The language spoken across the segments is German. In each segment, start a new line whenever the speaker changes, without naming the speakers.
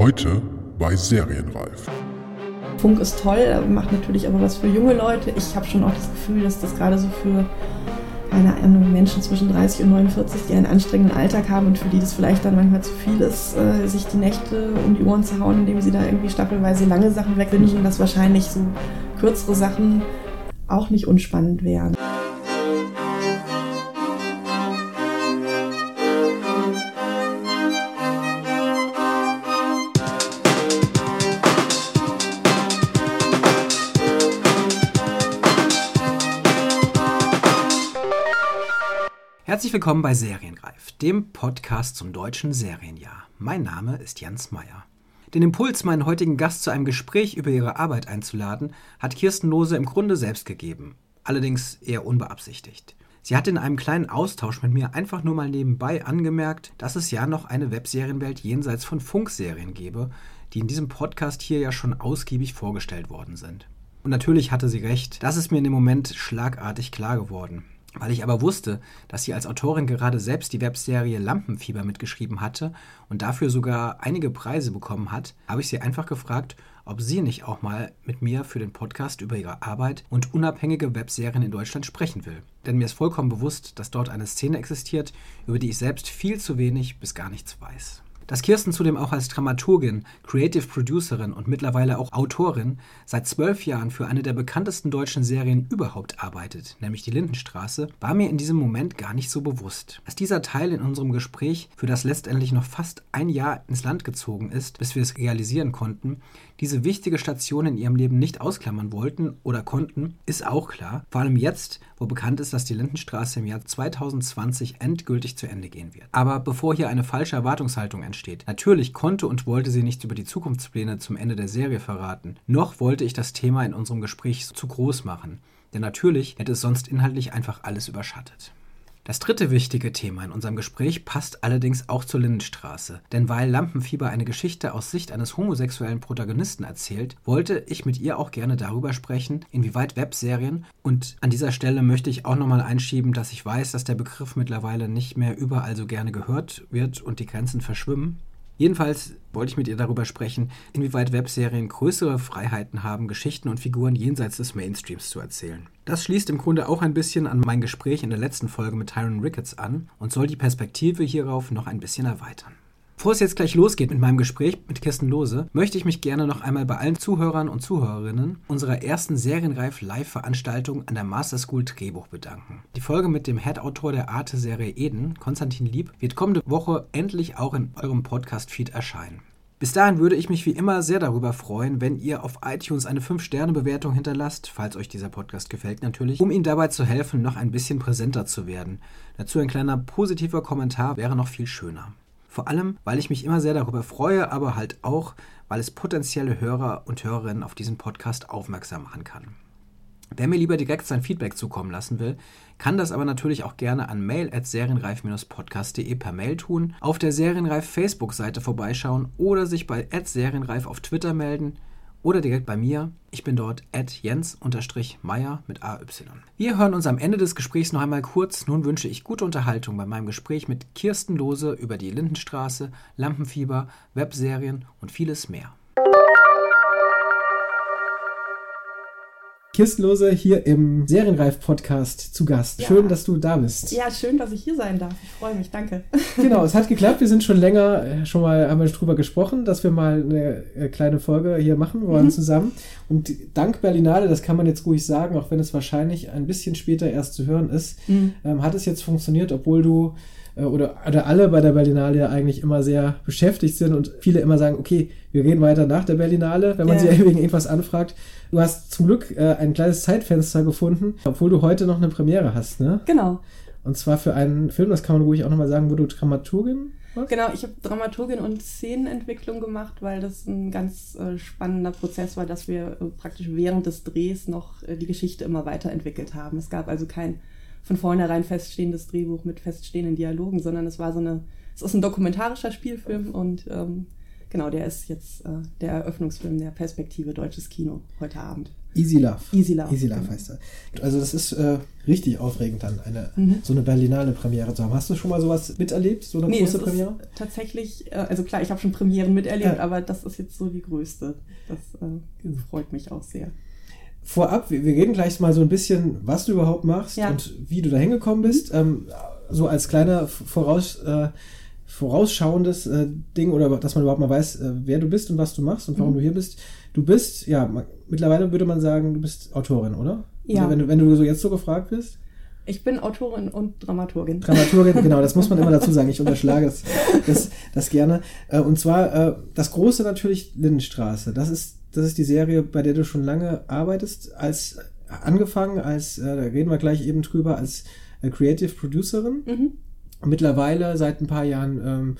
Heute bei Serienreif.
Funk ist toll, macht natürlich aber was für junge Leute. Ich habe schon auch das Gefühl, dass das gerade so für keine Ahnung, Menschen zwischen 30 und 49, die einen anstrengenden Alltag haben und für die das vielleicht dann manchmal zu viel ist, äh, sich die Nächte um die Ohren zu hauen, indem sie da irgendwie staffelweise lange Sachen wegwünschen, dass wahrscheinlich so kürzere Sachen auch nicht unspannend wären.
Willkommen bei Serienreif, dem Podcast zum deutschen Serienjahr. Mein Name ist Jens Meyer. Den Impuls, meinen heutigen Gast zu einem Gespräch über ihre Arbeit einzuladen, hat Kirsten Lose im Grunde selbst gegeben, allerdings eher unbeabsichtigt. Sie hat in einem kleinen Austausch mit mir einfach nur mal nebenbei angemerkt, dass es ja noch eine Webserienwelt jenseits von Funkserien gebe, die in diesem Podcast hier ja schon ausgiebig vorgestellt worden sind. Und natürlich hatte sie recht, das ist mir in dem Moment schlagartig klar geworden. Weil ich aber wusste, dass sie als Autorin gerade selbst die Webserie Lampenfieber mitgeschrieben hatte und dafür sogar einige Preise bekommen hat, habe ich sie einfach gefragt, ob sie nicht auch mal mit mir für den Podcast über ihre Arbeit und unabhängige Webserien in Deutschland sprechen will. Denn mir ist vollkommen bewusst, dass dort eine Szene existiert, über die ich selbst viel zu wenig bis gar nichts weiß. Dass Kirsten zudem auch als Dramaturgin, Creative Producerin und mittlerweile auch Autorin seit zwölf Jahren für eine der bekanntesten deutschen Serien überhaupt arbeitet, nämlich die Lindenstraße, war mir in diesem Moment gar nicht so bewusst. Dass dieser Teil in unserem Gespräch, für das letztendlich noch fast ein Jahr ins Land gezogen ist, bis wir es realisieren konnten, diese wichtige Station in ihrem Leben nicht ausklammern wollten oder konnten, ist auch klar. Vor allem jetzt, wo bekannt ist, dass die Lindenstraße im Jahr 2020 endgültig zu Ende gehen wird. Aber bevor hier eine falsche Erwartungshaltung entsteht, natürlich konnte und wollte sie nichts über die Zukunftspläne zum Ende der Serie verraten, noch wollte ich das Thema in unserem Gespräch zu groß machen. Denn natürlich hätte es sonst inhaltlich einfach alles überschattet. Das dritte wichtige Thema in unserem Gespräch passt allerdings auch zur Lindenstraße. Denn weil Lampenfieber eine Geschichte aus Sicht eines homosexuellen Protagonisten erzählt, wollte ich mit ihr auch gerne darüber sprechen, inwieweit Webserien, und an dieser Stelle möchte ich auch nochmal einschieben, dass ich weiß, dass der Begriff mittlerweile nicht mehr überall so gerne gehört wird und die Grenzen verschwimmen, Jedenfalls wollte ich mit ihr darüber sprechen, inwieweit Webserien größere Freiheiten haben, Geschichten und Figuren jenseits des Mainstreams zu erzählen. Das schließt im Grunde auch ein bisschen an mein Gespräch in der letzten Folge mit Tyron Ricketts an und soll die Perspektive hierauf noch ein bisschen erweitern. Bevor es jetzt gleich losgeht mit meinem Gespräch mit Kirsten Lose, möchte ich mich gerne noch einmal bei allen Zuhörern und Zuhörerinnen unserer ersten Serienreif Live-Veranstaltung an der Master School Drehbuch bedanken. Die Folge mit dem Head-Autor der Arte-Serie Eden, Konstantin Lieb, wird kommende Woche endlich auch in eurem Podcast-Feed erscheinen. Bis dahin würde ich mich wie immer sehr darüber freuen, wenn ihr auf iTunes eine 5-Sterne-Bewertung hinterlasst, falls euch dieser Podcast gefällt natürlich, um ihm dabei zu helfen, noch ein bisschen präsenter zu werden. Dazu ein kleiner positiver Kommentar wäre noch viel schöner. Vor allem, weil ich mich immer sehr darüber freue, aber halt auch, weil es potenzielle Hörer und Hörerinnen auf diesen Podcast aufmerksam machen kann. Wer mir lieber direkt sein Feedback zukommen lassen will, kann das aber natürlich auch gerne an mail.serienreif-podcast.de per Mail tun, auf der Serienreif Facebook-Seite vorbeischauen oder sich bei serienreif auf Twitter melden oder direkt bei mir. Ich bin dort at jens-meyer mit AY. Wir hören uns am Ende des Gesprächs noch einmal kurz. Nun wünsche ich gute Unterhaltung bei meinem Gespräch mit Kirsten Lose über die Lindenstraße, Lampenfieber, Webserien und vieles mehr. Kirsten Lose hier im Serienreif-Podcast zu Gast. Ja. Schön, dass du da bist.
Ja, schön, dass ich hier sein darf. Ich freue mich, danke.
Genau, es hat geklappt. Wir sind schon länger, äh, schon mal, haben wir drüber gesprochen, dass wir mal eine äh, kleine Folge hier machen wollen mhm. zusammen. Und dank Berlinale, das kann man jetzt ruhig sagen, auch wenn es wahrscheinlich ein bisschen später erst zu hören ist, mhm. ähm, hat es jetzt funktioniert, obwohl du oder, oder alle bei der Berlinale eigentlich immer sehr beschäftigt sind und viele immer sagen, okay, wir reden weiter nach der Berlinale, wenn man yeah. sie wegen irgendwas anfragt. Du hast zum Glück äh, ein kleines Zeitfenster gefunden, obwohl du heute noch eine Premiere hast, ne?
Genau.
Und zwar für einen Film, das kann man ruhig auch nochmal sagen, wo du Dramaturgin
was? Genau, ich habe Dramaturgin und Szenenentwicklung gemacht, weil das ein ganz äh, spannender Prozess war, dass wir äh, praktisch während des Drehs noch äh, die Geschichte immer weiterentwickelt haben. Es gab also kein von vornherein feststehendes Drehbuch mit feststehenden Dialogen, sondern es war so eine, es ist ein dokumentarischer Spielfilm und ähm, genau, der ist jetzt äh, der Eröffnungsfilm der Perspektive Deutsches Kino heute Abend.
Easy Love.
Easy Love.
Easy Love
genau.
heißt er. Also das ist äh, richtig aufregend dann, eine,
Mhm.
so eine Berlinale Premiere zu haben. Hast du schon mal sowas miterlebt, so eine
Nee,
große Premiere?
tatsächlich, äh, also klar, ich habe schon Premieren miterlebt,
Ja.
aber das ist jetzt so die größte. Das äh, freut mich auch sehr.
Vorab, wir, wir reden gleich mal so ein bisschen, was du überhaupt machst
Ja. Mhm.
und wie du da hingekommen bist. Ähm, so als kleiner Voraus, äh, vorausschauendes äh, Ding oder dass man überhaupt mal weiß, äh, wer du bist und was du machst und warum
Mhm.
du hier bist. Du bist, ja, ma- mittlerweile würde man sagen, du bist Autorin, oder?
Ja.
Oder wenn, du, wenn du so jetzt so gefragt bist.
Ich bin Autorin und Dramaturgin.
Dramaturgin, genau, das muss man immer dazu sagen. Ich unterschlage das, das, das gerne. Äh, Und zwar äh, das große natürlich Lindenstraße. Das ist, das ist die Serie, bei der du schon lange arbeitest, als angefangen, als, äh, da reden wir gleich eben drüber, als äh, Creative Producerin.
Mhm.
Mittlerweile seit ein paar Jahren ähm,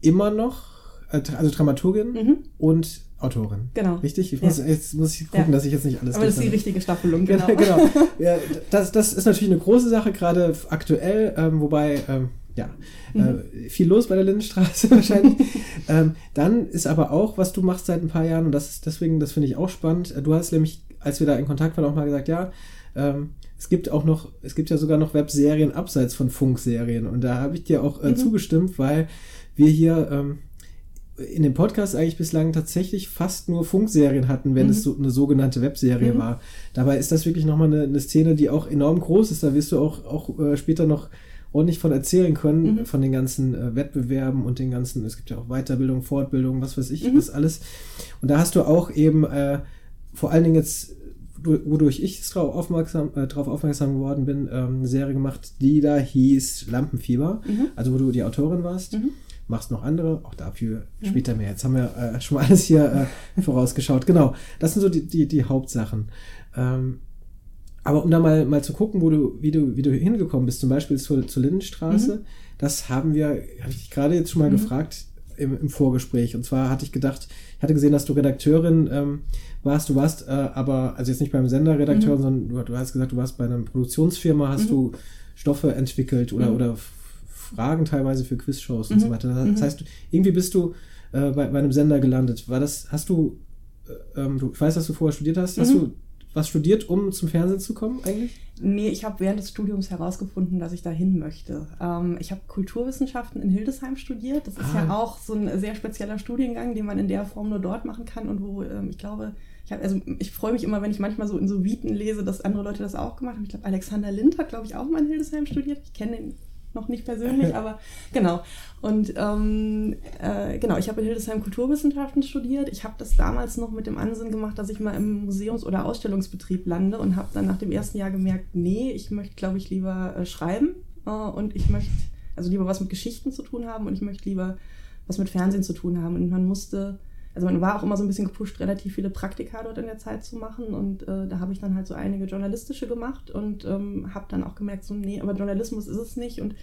immer noch, äh, also Dramaturgin
Mhm.
und Autorin.
Genau.
Richtig? Ich
Ja.
muss, jetzt muss ich gucken,
Ja.
dass ich jetzt nicht alles
Aber das ist die richtige Staffelung,
Genau.
genau.
genau. Ja, das, das ist natürlich eine große Sache, gerade aktuell, ähm, wobei, ähm, ja, äh, viel los bei der Lindenstraße wahrscheinlich. ähm, dann ist aber auch, was du machst seit ein paar Jahren, und das ist deswegen, das finde ich auch spannend. äh, Du hast nämlich, als wir da in Kontakt waren, auch mal gesagt, ja, ähm, es gibt auch noch, es gibt ja sogar noch Webserien abseits von Funkserien. Und da habe ich dir auch äh, zugestimmt, weil wir hier ähm, in dem Podcast eigentlich bislang tatsächlich fast nur Funkserien hatten, wenn es so eine sogenannte Webserie
Mhm.
war. Dabei ist das wirklich nochmal eine, eine Szene, die auch enorm groß ist. Da wirst du auch, auch äh, später noch ordentlich von erzählen können,
Mhm.
von den ganzen äh, Wettbewerben und den ganzen, es gibt ja auch Weiterbildung, Fortbildung, was weiß ich,
Mhm.
das alles. Und da hast du auch eben äh, vor allen Dingen jetzt, du- wodurch ich drauf aufmerksam, äh, drauf aufmerksam geworden bin, ähm, eine Serie gemacht, die da hieß Lampenfieber,
Mhm.
also wo du die Autorin warst.
Mhm.
Machst noch andere, auch dafür später mehr. Jetzt haben wir äh, schon mal alles hier äh, vorausgeschaut. Genau, das sind so die, die, die Hauptsachen. Ähm, aber um da mal, mal zu gucken, wo du, wie du, wie du hingekommen bist, zum Beispiel zur, zur Lindenstraße, das haben wir, habe ich dich gerade jetzt schon mal gefragt im, im Vorgespräch. Und zwar hatte ich gedacht, ich hatte gesehen, dass du Redakteurin ähm, warst. Du warst äh, aber, also jetzt nicht beim Sender Redakteurin, sondern du, du hast gesagt, du warst bei einer Produktionsfirma, hast du Stoffe entwickelt oder, oder F- Fragen teilweise für Quizshows und so weiter. Das heißt, irgendwie bist du äh, bei, bei einem Sender gelandet. War das, hast du, äh, ähm, du, ich weiß, dass du vorher studiert hast, hast du was studiert, um zum Fernsehen zu kommen eigentlich?
Nee, ich habe während des Studiums herausgefunden, dass ich dahin möchte. Ähm, ich habe Kulturwissenschaften in Hildesheim studiert. Das ist
Ah.
ja auch so ein sehr spezieller Studiengang, den man in der Form nur dort machen kann und wo ähm, ich glaube, ich hab, also ich freue mich immer, wenn ich manchmal so in so Viten lese, dass andere Leute das auch gemacht haben. Ich glaube, Alexander Lind hat, glaube ich, auch mal in Hildesheim studiert. Ich kenne ihn noch nicht persönlich, aber genau. Und ähm, äh, genau, ich habe in Hildesheim Kulturwissenschaften studiert. Ich habe das damals noch mit dem Ansinn gemacht, dass ich mal im Museums- oder Ausstellungsbetrieb lande und habe dann nach dem ersten Jahr gemerkt, nee, ich möchte, glaube ich, lieber äh, schreiben äh, und ich möchte also lieber was mit Geschichten zu tun haben und ich möchte lieber was mit Fernsehen zu tun haben. Und man musste, also man war auch immer so ein bisschen gepusht, relativ viele Praktika dort in der Zeit zu machen. Und äh, da habe ich dann halt so einige journalistische gemacht und ähm, habe dann auch gemerkt, so, nee, aber Journalismus ist es nicht. Und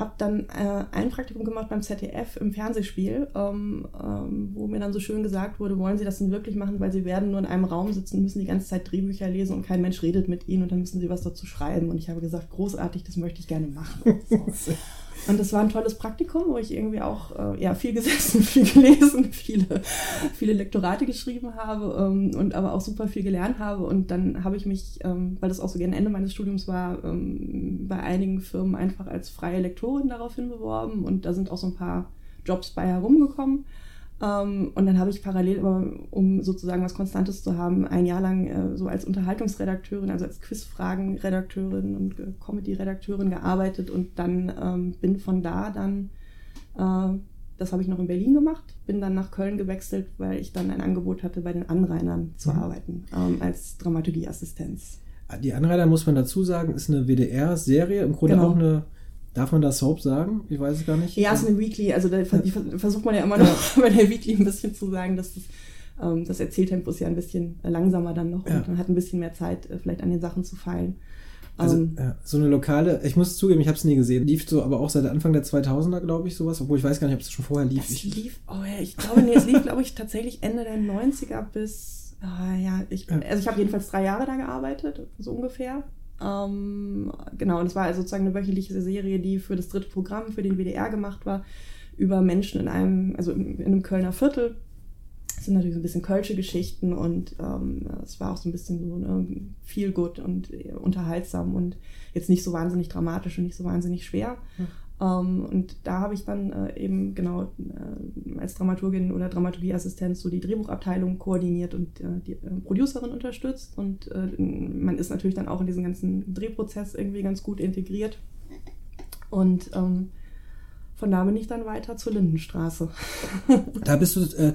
habe dann äh, ein Praktikum gemacht beim ZDF im Fernsehspiel, ähm, ähm, wo mir dann so schön gesagt wurde, wollen Sie das denn wirklich machen, weil Sie werden nur in einem Raum sitzen, müssen die ganze Zeit Drehbücher lesen und kein Mensch redet mit Ihnen und dann müssen Sie was dazu schreiben. Und ich habe gesagt, großartig, das möchte ich gerne machen. Und das war ein tolles Praktikum, wo ich irgendwie auch äh, ja, viel gesessen, viel gelesen, viele, viele Lektorate geschrieben habe ähm, und aber auch super viel gelernt habe. Und dann habe ich mich, ähm, weil das auch so gern Ende meines Studiums war, ähm, bei einigen Firmen einfach als freie Lektorin daraufhin beworben. Und da sind auch so ein paar Jobs bei herumgekommen. Ähm, und dann habe ich parallel, um sozusagen was Konstantes zu haben, ein Jahr lang äh, so als Unterhaltungsredakteurin, also als Quizfragen-Redakteurin und äh, Comedy-Redakteurin gearbeitet und dann ähm, bin von da dann, äh, das habe ich noch in Berlin gemacht, bin dann nach Köln gewechselt, weil ich dann ein Angebot hatte, bei den Anrainern zu
Mhm.
arbeiten, ähm, als Dramaturgieassistenz.
Die Anreiter, muss man dazu sagen, ist eine WDR-Serie, im Grunde
Genau.
auch eine, darf man das Soap sagen? Ich weiß es gar nicht.
Ja, es ist eine Weekly, also da versucht man ja immer noch bei der Weekly ein bisschen zu sagen, dass das, ähm, das Erzähltempo ist ja ein bisschen langsamer dann noch
Ja.
und man hat ein bisschen mehr Zeit, äh, vielleicht an den Sachen zu feilen.
Also
Ähm,
ja, so eine lokale, ich muss zugeben, ich habe es nie gesehen. Lief so, aber auch seit Anfang der 2000er, glaube ich, sowas. Obwohl ich weiß gar nicht, ob es schon vorher lief.
Es
Ich,
lief, oh ja, ich glaube, nee, es lief, glaube ich, tatsächlich Ende der 90er bis, ah, ja, ich, also ich habe jedenfalls drei Jahre da gearbeitet, so ungefähr. Ähm, genau, und es war also sozusagen eine wöchentliche Serie, die für das dritte Programm, für den WDR gemacht war, über Menschen in einem, also in, in einem Kölner Viertel. es sind natürlich so ein bisschen kölsche Geschichten und ähm, es war auch so ein bisschen so ne, viel gut und äh, unterhaltsam und jetzt nicht so wahnsinnig dramatisch und nicht so wahnsinnig schwer. Mhm. Ähm, und da habe ich dann äh, eben genau äh, als Dramaturgin oder Dramaturgieassistenz so die Drehbuchabteilung koordiniert und äh, die äh, Producerin unterstützt. Und äh, man ist natürlich dann auch in diesen ganzen Drehprozess irgendwie ganz gut integriert. Und ähm, von da bin ich dann weiter zur Lindenstraße.
da bist du äh,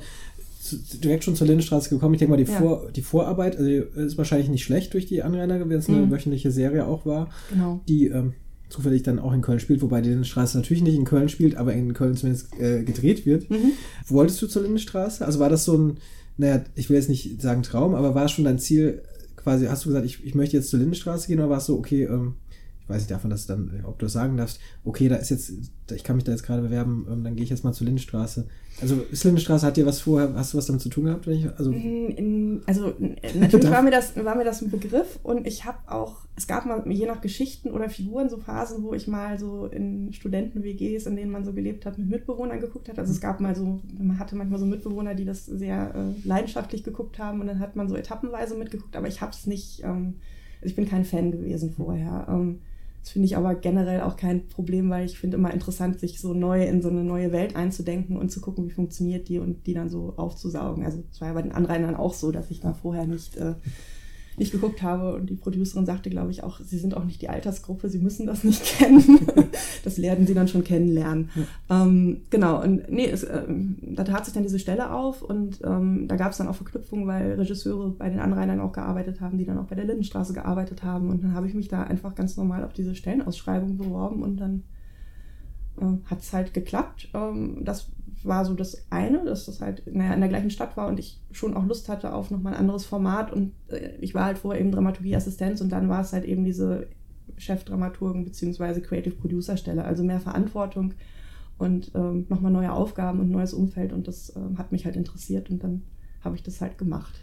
direkt schon zur Lindenstraße gekommen. Ich denke mal, die, ja. Vor, die Vorarbeit also ist wahrscheinlich nicht schlecht durch die Anrainer, wenn es eine mhm. wöchentliche Serie auch war,
genau.
die ähm, zufällig dann auch in Köln spielt, wobei die Lindenstraße natürlich nicht in Köln spielt, aber in Köln zumindest äh, gedreht wird. Mhm. Wolltest du zur Lindenstraße? Also war das so ein, naja, ich will jetzt nicht sagen Traum, aber war es schon dein Ziel, quasi, hast du gesagt, ich, ich möchte jetzt zur Lindenstraße gehen oder war es so, okay, ähm, ich weiß nicht davon, dass du dann, ob du das sagen darfst, okay, da ist jetzt, ich kann mich da jetzt gerade bewerben, ähm, dann gehe ich jetzt mal zur Lindenstraße. Also ist Lindenstraße, hat dir was vorher, hast du was damit zu tun gehabt? Ich,
also, in, also natürlich war mir, das, war mir das ein Begriff und ich habe auch, es gab mal je nach Geschichten oder Figuren so Phasen, wo ich mal so in Studenten-WGs, in denen man so gelebt hat, mit Mitbewohnern geguckt hat. Also es gab mal so, man hatte manchmal so Mitbewohner, die das sehr äh, leidenschaftlich geguckt haben und dann hat man so etappenweise mitgeguckt, aber ich habe es nicht, ähm, ich bin kein Fan gewesen vorher. Ähm, das finde ich aber generell auch kein Problem, weil ich finde immer interessant, sich so neu in so eine neue Welt einzudenken und zu gucken, wie funktioniert die und die dann so aufzusaugen. Also es war ja bei den Anrainern auch so, dass ich da vorher nicht äh, nicht geguckt habe. Und die Producerin sagte, glaube ich, auch, sie sind auch nicht die Altersgruppe, sie müssen das nicht kennen. Das werden sie dann schon kennenlernen. Ja. Ähm, genau, und nee, es, äh, da tat sich dann diese Stelle auf und ähm, da gab es dann auch Verknüpfungen, weil Regisseure bei den Anrainern auch gearbeitet haben, die dann auch bei der Lindenstraße gearbeitet haben. Und dann habe ich mich da einfach ganz normal auf diese Stellenausschreibung beworben und dann äh, hat es halt geklappt. Ähm, das war so das eine, dass das halt naja, in der gleichen Stadt war und ich schon auch Lust hatte auf nochmal ein anderes Format. Und äh, ich war halt vorher eben Dramaturgieassistenz und dann war es halt eben diese Chefdramaturgen bzw. Creative Producer Stelle, also mehr Verantwortung und ähm, nochmal neue Aufgaben und neues Umfeld und das ähm, hat mich halt interessiert und dann habe ich das halt gemacht.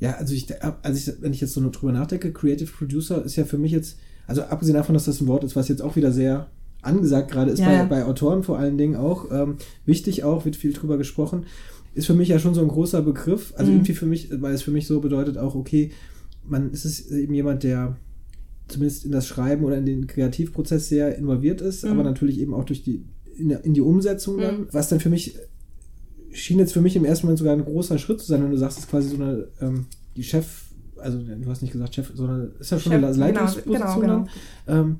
Ja, also ich, also ich, wenn ich jetzt so nur drüber nachdenke, Creative Producer ist ja für mich jetzt, also abgesehen davon, dass das ein Wort ist, was jetzt auch wieder sehr angesagt gerade ist, ja, bei, ja. bei Autoren vor allen Dingen auch. Ähm, wichtig auch, wird viel drüber gesprochen. Ist für mich ja schon so ein großer Begriff. Also mhm. irgendwie für mich, weil es für mich so bedeutet auch, okay, man ist es eben jemand, der zumindest in das Schreiben oder in den Kreativprozess sehr involviert ist, mhm. aber natürlich eben auch durch die, in, in die Umsetzung dann, mhm. was dann für mich schien jetzt für mich im ersten Moment sogar ein großer Schritt zu sein, wenn du sagst, es ist quasi so eine, ähm, die Chef, also du hast nicht gesagt Chef, sondern ist ja schon Chef, eine Leitungsposition genau, genau, genau. Ähm,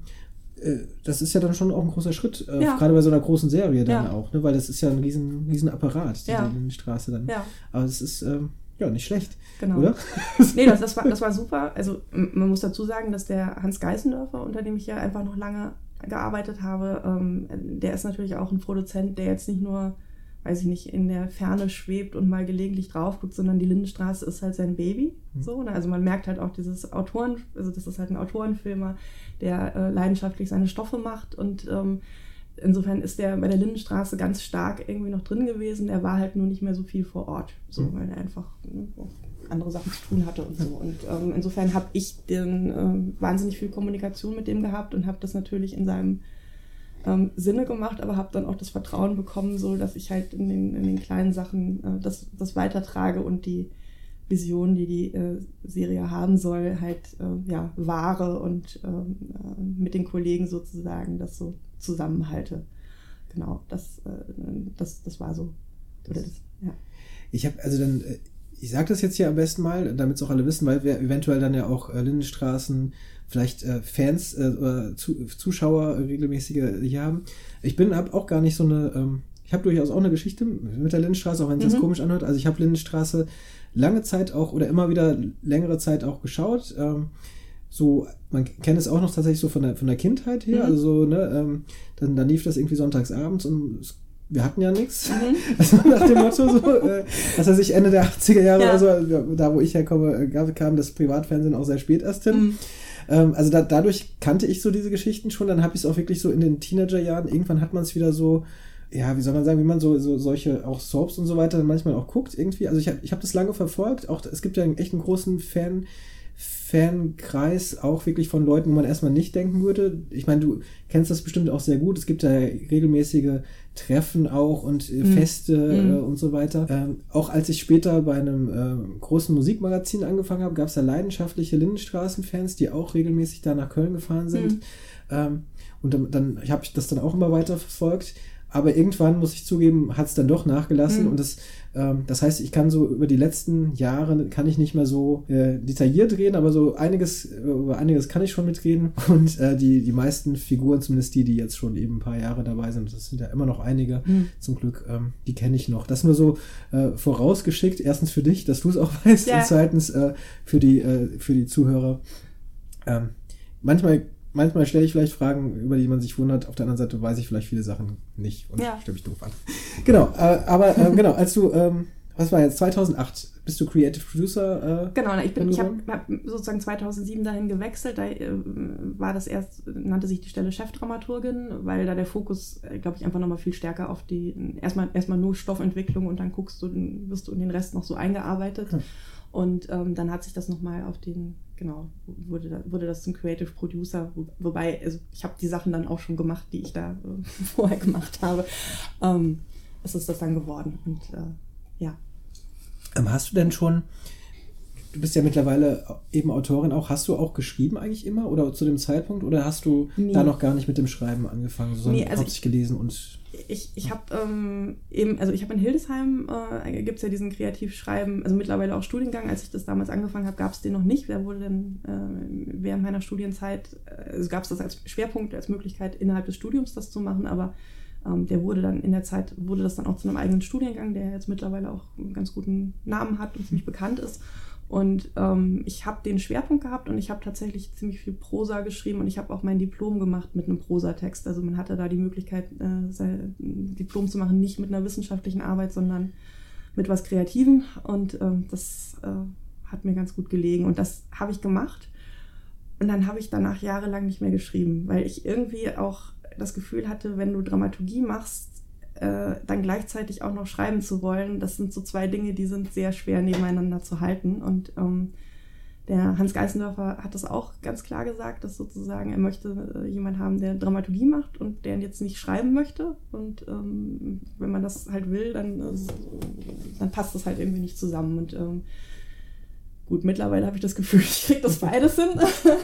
äh, das ist ja dann schon auch ein großer Schritt, äh, ja. gerade bei so einer großen Serie dann ja. auch, ne? weil das ist ja ein riesen, riesen Apparat, die ja. Straße dann. Ja. Aber es ist ähm, ja nicht schlecht, genau. oder?
nee, das, das, war, das war super. Also man muss dazu sagen, dass der Hans Geißendörfer, unter dem ich ja einfach noch lange gearbeitet habe, ähm, der ist natürlich auch ein Produzent, der jetzt nicht nur weiß ich nicht, in der Ferne schwebt und mal gelegentlich drauf guckt, sondern die Lindenstraße ist halt sein Baby. Mhm. So, ne? Also man merkt halt auch dieses Autoren, also das ist halt ein Autorenfilmer, der äh, leidenschaftlich seine Stoffe macht und ähm, insofern ist der bei der Lindenstraße ganz stark irgendwie noch drin gewesen. Er war halt nur nicht mehr so viel vor Ort, so, mhm. weil er einfach ne, andere Sachen zu tun hatte und so. Und ähm, insofern habe ich den, äh, wahnsinnig viel Kommunikation mit dem gehabt und habe das natürlich in seinem ähm, Sinne gemacht, aber habe dann auch das Vertrauen bekommen, so dass ich halt in den, in den kleinen Sachen äh, das, das weitertrage und die Vision, die die äh, Serie haben soll, halt äh, ja, wahre und ähm, äh, mit den Kollegen sozusagen das so zusammenhalte. Genau, das, äh, das, das war so. Oder das, ja.
Ich habe also dann äh, ich sage das jetzt hier am besten mal, damit es auch alle wissen, weil wir eventuell dann ja auch äh, Lindenstraßen vielleicht Fans oder zu, Zuschauer regelmäßige hier haben. Ich bin ab auch gar nicht so eine, ähm, ich habe durchaus auch eine Geschichte mit der Lindenstraße, auch wenn es mhm. das komisch anhört. Also ich habe Lindenstraße lange Zeit auch oder immer wieder längere Zeit auch geschaut. So, man kennt es auch noch tatsächlich so von der, von der Kindheit her. Mhm. Also, ne, ähm, dann, dann lief das irgendwie sonntags abends und es wir hatten ja nichts. Mhm. Also nach dem Motto so, äh, dass er sich Ende der 80er Jahre ja. also da wo ich herkomme, äh, kam das Privatfernsehen auch sehr spät erst hin. Mhm. Ähm, also da, dadurch kannte ich so diese Geschichten schon. Dann habe ich es auch wirklich so in den Teenagerjahren, irgendwann hat man es wieder so, ja, wie soll man sagen, wie man so, so solche auch Soaps und so weiter dann manchmal auch guckt irgendwie. Also ich habe ich hab das lange verfolgt. Auch es gibt ja echt einen großen Fan Fankreis auch wirklich von Leuten, wo man erstmal nicht denken würde. Ich meine, du kennst das bestimmt auch sehr gut. Es gibt da regelmäßige Treffen auch und äh, Feste
Mhm.
äh, und so weiter. Ähm, auch als ich später bei einem äh, großen Musikmagazin angefangen habe, gab es da leidenschaftliche Lindenstraßen-Fans, die auch regelmäßig da nach Köln gefahren sind.
Mhm.
Ähm, und dann, dann habe ich das dann auch immer weiter verfolgt. Aber irgendwann, muss ich zugeben, hat es dann doch nachgelassen.
Mhm.
Und das, ähm, das heißt, ich kann so über die letzten Jahre, kann ich nicht mehr so äh, detailliert reden, aber so einiges, über einiges kann ich schon mitreden. Und äh, die, die meisten Figuren, zumindest die, die jetzt schon eben ein paar Jahre dabei sind, das sind ja immer noch einige,
Mhm.
zum Glück, ähm, die kenne ich noch. Das nur so äh, vorausgeschickt. Erstens für dich, dass du es auch weißt.
Ja.
Und zweitens äh, für, die, äh, für die Zuhörer. Ähm, manchmal manchmal stelle ich vielleicht Fragen, über die man sich wundert. Auf der anderen Seite weiß ich vielleicht viele Sachen nicht und
Ja.
stelle mich doof an. Genau, äh, aber ähm, genau, als du, ähm, was war jetzt, 2008, bist du Creative Producer? Äh,
Genau, na, ich, bin, ich habe hab sozusagen 2007 dahin gewechselt. Da äh, war das erst, nannte sich die Stelle Chefdramaturgin, weil da der Fokus, glaube ich, einfach nochmal viel stärker auf die, erstmal, erstmal nur Stoffentwicklung und dann guckst du, wirst du in den Rest noch so eingearbeitet.
Hm.
Und ähm, dann hat sich das nochmal auf den, genau, wurde, da, wurde das zum Creative Producer, wo, wobei, also ich habe die Sachen dann auch schon gemacht, die ich da äh, vorher gemacht habe. Ähm, es ist das dann geworden. Und äh, ja.
Ähm, hast du denn schon, du bist ja mittlerweile eben Autorin auch, hast du auch geschrieben eigentlich immer oder zu dem Zeitpunkt oder hast du
Nee.
da noch gar nicht mit dem Schreiben angefangen, sondern
Nee, also
hauptsächlich gelesen und
ich, ich habe ähm, eben, also ich habe in Hildesheim, äh, gibt es ja diesen Kreativschreiben, also mittlerweile auch Studiengang. Als ich das damals angefangen habe, gab es den noch nicht. Der wurde dann äh, während meiner Studienzeit, äh, also gab es das als Schwerpunkt, als Möglichkeit innerhalb des Studiums das zu machen, aber ähm, der wurde dann in der Zeit, wurde das dann auch zu einem eigenen Studiengang, der jetzt mittlerweile auch einen ganz guten Namen hat und ziemlich bekannt ist. Und ähm, ich habe den Schwerpunkt gehabt und ich habe tatsächlich ziemlich viel Prosa geschrieben und ich habe auch mein Diplom gemacht mit einem Prosatext. Also man hatte da die Möglichkeit, äh, sein Diplom zu machen, nicht mit einer wissenschaftlichen Arbeit, sondern mit was Kreativem. Und ähm, das äh, hat mir ganz gut gelegen. Und das habe ich gemacht. Und dann habe ich danach jahrelang nicht mehr geschrieben, weil ich irgendwie auch das Gefühl hatte, wenn du Dramaturgie machst, äh, dann gleichzeitig auch noch schreiben zu wollen, das sind so zwei Dinge, die sind sehr schwer nebeneinander zu halten. Und ähm, der Hans Geißendorfer hat das auch ganz klar gesagt, dass sozusagen er möchte äh, jemand haben, der Dramaturgie macht und der jetzt nicht schreiben möchte. Und ähm, wenn man das halt will, dann, äh, dann passt das halt irgendwie nicht zusammen. Und ähm, Gut, mittlerweile habe ich das Gefühl, ich kriege das beides hin.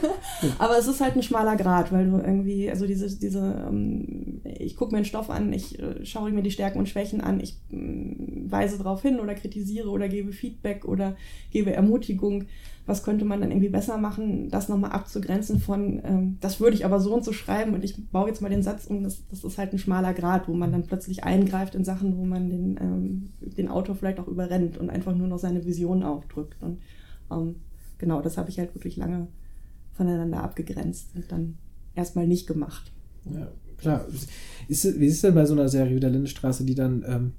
Aber es ist halt ein schmaler Grad, weil du irgendwie, also diese, diese, ähm, ich gucke mir einen Stoff an, ich äh, schaue mir die Stärken und Schwächen an, ich ähm, weise darauf hin oder kritisiere oder gebe Feedback oder gebe Ermutigung. Was könnte man dann irgendwie besser machen, das nochmal abzugrenzen von, ähm, das würde ich aber so und so schreiben und ich baue jetzt mal den Satz um, das, das ist halt ein schmaler Grad, wo man dann plötzlich eingreift in Sachen, wo man den, ähm, den Autor vielleicht auch überrennt und einfach nur noch seine Vision aufdrückt. Und ähm, genau, das habe ich halt wirklich lange voneinander abgegrenzt und dann erstmal nicht gemacht.
Ja, klar. Ist, wie ist es denn bei so einer Serie wie der Lindenstraße, die dann, ähm,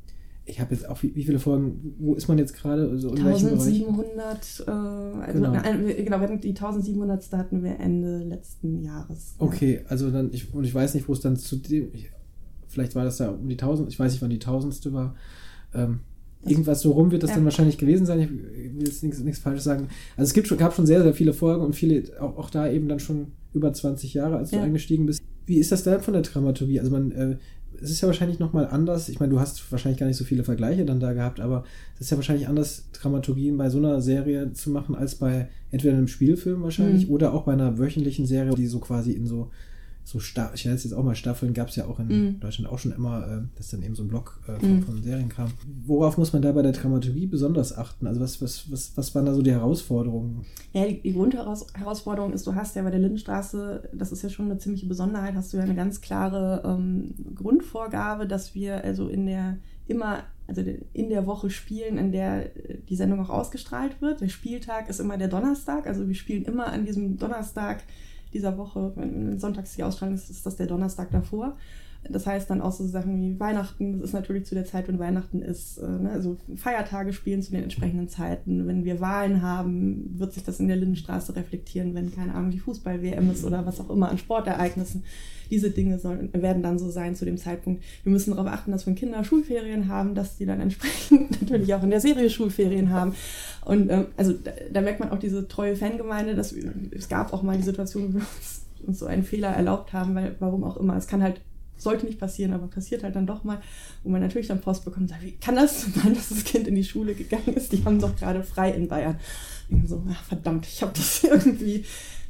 ich habe jetzt auch, wie, wie viele Folgen, wo ist man jetzt gerade? Also in welchem Bereich?
1700, äh, also
Genau.
genau, wir, genau wir hatten die 1700. hatten wir Ende letzten Jahres. Ja.
Okay, also dann, ich, und ich weiß nicht, wo es dann zu dem, ich, vielleicht war das da um die 1000, ich weiß nicht, wann die tausendste war. Ähm, irgendwas so rum wird das
Ja.
dann wahrscheinlich gewesen sein. Ich will jetzt nichts, nichts Falsches sagen. Also es gibt schon, gab schon sehr, sehr viele Folgen und viele, auch, auch da eben dann schon über 20 Jahre, als du
Ja.
eingestiegen bist. Wie ist das denn von der Dramaturgie? Also man, äh, es ist ja wahrscheinlich nochmal anders. Ich meine, du hast wahrscheinlich gar nicht so viele Vergleiche dann da gehabt, aber es ist ja wahrscheinlich anders, Dramaturgien bei so einer Serie zu machen, als bei entweder einem Spielfilm wahrscheinlich
Mhm.
oder auch bei einer wöchentlichen Serie, die so quasi in so so Sta ich nenne es jetzt auch mal Staffeln, gab es ja auch in
Mhm.
Deutschland auch schon immer, äh, dass dann eben so ein Block äh, von,
Mhm.
von Serien kam. Worauf muss man da bei der Dramaturgie besonders achten? Also was, was, was, was waren da so die Herausforderungen?
Ja, die, die Grundherausforderung ist, du hast ja bei der Lindenstraße, das ist ja schon eine ziemliche Besonderheit, hast du ja eine ganz klare ähm, Grundvorgabe, dass wir also in der immer, also in der Woche spielen, in der äh, die Sendung auch ausgestrahlt wird. Der Spieltag ist immer der Donnerstag, also wir spielen immer an diesem Donnerstag dieser Woche, wenn wenn sonntags die Ausstrahlung ist, ist das der Donnerstag davor. Das heißt dann auch so Sachen wie Weihnachten, das ist natürlich zu der Zeit, wenn Weihnachten ist, äh, ne? also Feiertage spielen zu den entsprechenden Zeiten. Wenn wir Wahlen haben, wird sich das in der Lindenstraße reflektieren, wenn, keine Ahnung, die Fußball-WM ist oder was auch immer an Sportereignissen. Diese Dinge sollen, werden dann so sein zu dem Zeitpunkt. Wir müssen darauf achten, dass wenn Kinder Schulferien haben, dass die dann entsprechend natürlich auch in der Serie Schulferien haben. Und ähm, also da, da, merkt man auch diese treue Fangemeinde, dass es gab auch mal die Situation, wo wir uns so einen Fehler erlaubt haben, weil warum auch immer. Es kann halt sollte nicht passieren, aber passiert halt dann doch mal, wo man natürlich dann Post bekommt und sagt, wie kann das sein, dass das Kind in die Schule gegangen ist? Die haben doch gerade frei in Bayern. Und so, ach, verdammt, ich habe das irgendwie,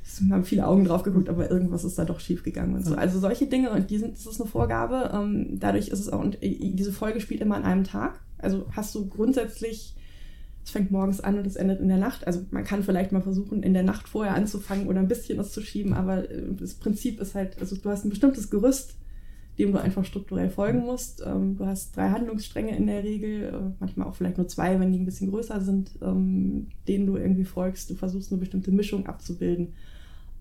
es haben viele Augen drauf geguckt, aber irgendwas ist da doch schief gegangen und so. Also solche Dinge und die sind, das ist eine Vorgabe. Ähm, dadurch ist es auch, und äh, diese Folge spielt immer an einem Tag. Also hast du grundsätzlich es fängt morgens an und es endet in der Nacht. Also man kann vielleicht mal versuchen, in der Nacht vorher anzufangen oder ein bisschen was zu schieben, aber äh, das Prinzip ist halt, also du hast ein bestimmtes Gerüst, dem du einfach strukturell folgen musst. Ähm, du hast drei Handlungsstränge in der Regel, äh, manchmal auch vielleicht nur zwei, wenn die ein bisschen größer sind, ähm, denen du irgendwie folgst. Du versuchst eine bestimmte Mischung abzubilden.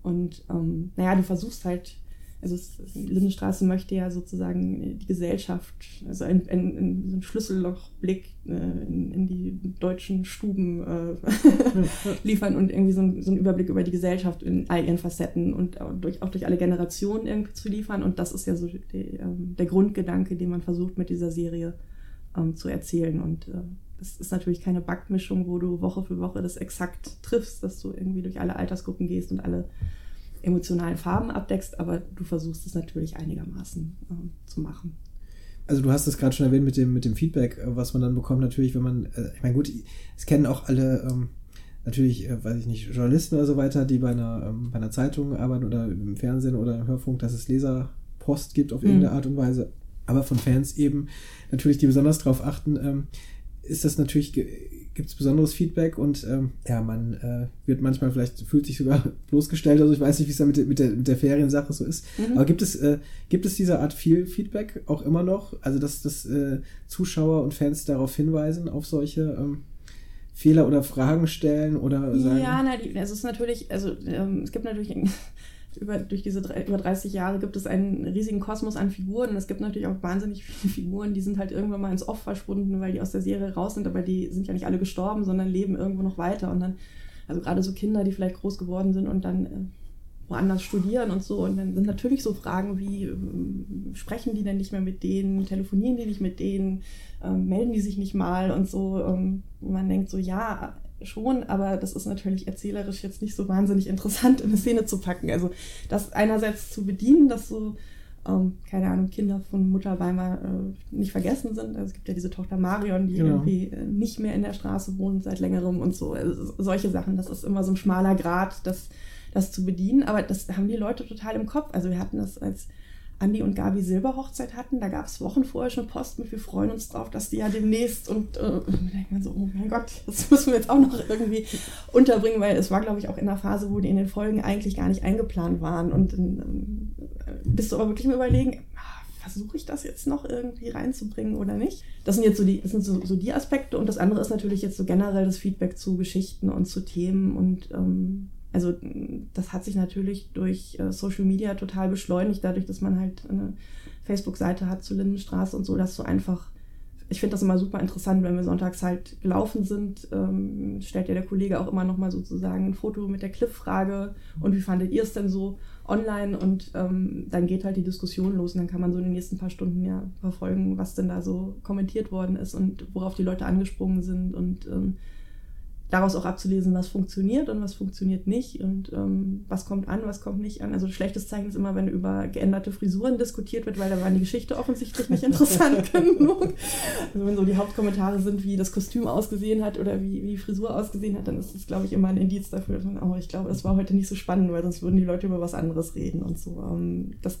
Und ähm, naja, du versuchst halt also es, Lindenstraße möchte ja sozusagen die Gesellschaft, also ein, ein, ein, so ein Schlüssellochblick äh, in, in, die deutschen Stuben äh, liefern und irgendwie so, so einen Überblick über die Gesellschaft in all ihren Facetten und auch durch, auch durch alle Generationen irgendwie zu liefern. Und das ist ja so die, äh, der Grundgedanke, den man versucht mit dieser Serie ähm, zu erzählen. Und äh, es ist natürlich keine Backmischung, wo du Woche für Woche das exakt triffst, dass du irgendwie durch alle Altersgruppen gehst und alle emotionalen Farben abdeckst, aber du versuchst es natürlich einigermaßen äh, zu machen.
Also du hast es gerade schon erwähnt mit dem, mit dem Feedback, äh, was man dann bekommt, natürlich, wenn man, äh, ich meine, gut, es kennen auch alle, ähm, natürlich, äh, weiß ich nicht, Journalisten oder so weiter, die bei einer, ähm, bei einer Zeitung arbeiten oder im Fernsehen oder im Hörfunk, dass es Leserpost gibt auf irgendeine mhm. Art und Weise. Aber von Fans eben natürlich, die besonders darauf achten, ähm, ist das natürlich gibt es besonderes Feedback und ähm, ja, man äh, wird manchmal vielleicht, fühlt sich sogar bloßgestellt, also ich weiß nicht, wie es da mit, der, mit, der, mit der Feriensache so ist. Mhm. Aber gibt es, äh, gibt es diese Art viel Feedback auch immer noch? Also, dass, dass äh, Zuschauer und Fans darauf hinweisen, auf solche ähm, Fehler oder Fragen stellen oder sagen?
Ja, na, die, es ist natürlich, also ähm, es gibt natürlich über, durch diese drei, über 30 Jahre gibt es einen riesigen Kosmos an Figuren. Und es gibt natürlich auch wahnsinnig viele Figuren, die sind halt irgendwann mal ins Off verschwunden, weil die aus der Serie raus sind, aber die sind ja nicht alle gestorben, sondern leben irgendwo noch weiter. Und dann, also gerade so Kinder, die vielleicht groß geworden sind und dann äh, woanders studieren und so. Und dann sind natürlich so Fragen wie, äh, sprechen die denn nicht mehr mit denen, telefonieren die nicht mit denen, äh, melden die sich nicht mal und so. Ähm, man denkt so, ja, schon, aber das ist natürlich erzählerisch jetzt nicht so wahnsinnig interessant in eine Szene zu packen. Also das einerseits zu bedienen, dass so, ähm, keine Ahnung, Kinder von Mutter Weimar äh, nicht vergessen sind. Also es gibt ja diese Tochter Marion, die genau. irgendwie äh, nicht mehr in der Straße wohnt seit längerem und so. Also solche Sachen, das ist immer so ein schmaler Grad, das, das zu bedienen. Aber das haben die Leute total im Kopf. Also wir hatten das als Andi und Gabi Silberhochzeit hatten. Da gab es Wochen vorher schon Post mit, wir freuen uns drauf, dass die ja demnächst und, äh, denkt man so, oh mein Gott, das müssen wir jetzt auch noch irgendwie unterbringen, weil es war, glaube ich, auch in der Phase, wo die in den Folgen eigentlich gar nicht eingeplant waren. Und ähm, bist du aber wirklich mal überlegen, ah, versuche ich das jetzt noch irgendwie reinzubringen oder nicht? Das sind jetzt so die, das sind so, so, die Aspekte und das andere ist natürlich jetzt so generell das Feedback zu Geschichten und zu Themen und ähm, also das hat sich natürlich durch äh, Social Media total beschleunigt, dadurch, dass man halt eine Facebook-Seite hat zu Lindenstraße und so, dass du einfach, ich finde das immer super interessant, wenn wir sonntags halt gelaufen sind, ähm, stellt ja der Kollege auch immer nochmal sozusagen ein Foto mit der Cliff-Frage und wie fandet ihr es denn so online und ähm, dann geht halt die Diskussion los und dann kann man so in den nächsten paar Stunden ja verfolgen, was denn da so kommentiert worden ist und worauf die Leute angesprungen sind und ähm, daraus auch abzulesen, was funktioniert und was funktioniert nicht und ähm, was kommt an, was kommt nicht an. Also schlechtes Zeichen ist immer, wenn über geänderte Frisuren diskutiert wird, weil da war die Geschichte offensichtlich nicht interessant genug. Also wenn so die Hauptkommentare sind, wie das Kostüm ausgesehen hat oder wie, wie die Frisur ausgesehen hat, dann ist das, glaube ich, immer ein Indiz dafür, dass man, oh, ich glaube, das war heute nicht so spannend, weil sonst würden die Leute über was anderes reden und so. Ähm, das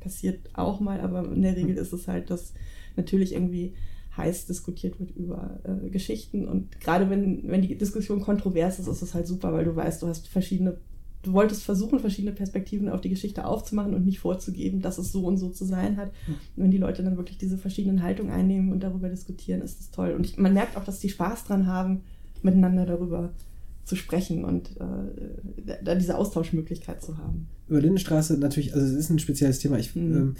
passiert auch mal, aber in der Regel ist es halt, dass natürlich irgendwie heiß diskutiert wird über äh, Geschichten. Und gerade wenn, wenn die Diskussion kontrovers ist, ist es halt super, weil du weißt, du hast verschiedene, du wolltest versuchen, verschiedene Perspektiven auf die Geschichte aufzumachen und nicht vorzugeben, dass es so und so zu sein hat. Und wenn die Leute dann wirklich diese verschiedenen Haltungen einnehmen und darüber diskutieren, ist das toll. Und ich, man merkt auch, dass die Spaß dran haben, miteinander darüber zu sprechen und äh, da diese Austauschmöglichkeit zu haben.
Über Lindenstraße natürlich, also es ist ein spezielles Thema. Ich, mhm. ähm,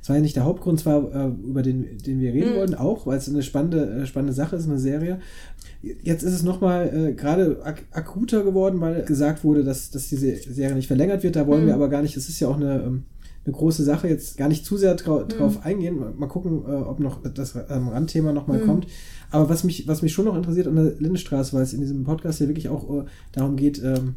Das war ja nicht der Hauptgrund, zwar äh, über den, den wir reden
Mhm.
wollten, auch, weil es eine spannende, äh, spannende Sache ist, eine Serie. Jetzt ist es nochmal äh, gerade ak akuter geworden, weil gesagt wurde, dass, dass diese Serie nicht verlängert wird. Da wollen
Mhm.
wir aber gar nicht, es ist ja auch eine, ähm, eine große Sache, jetzt gar nicht zu sehr
Mhm.
drauf eingehen. Mal, gucken, äh, ob noch das ähm, Randthema nochmal
Mhm.
kommt. Aber was mich, was mich schon noch interessiert an der Lindenstraße, weil es in diesem Podcast ja wirklich auch äh, darum geht, ähm,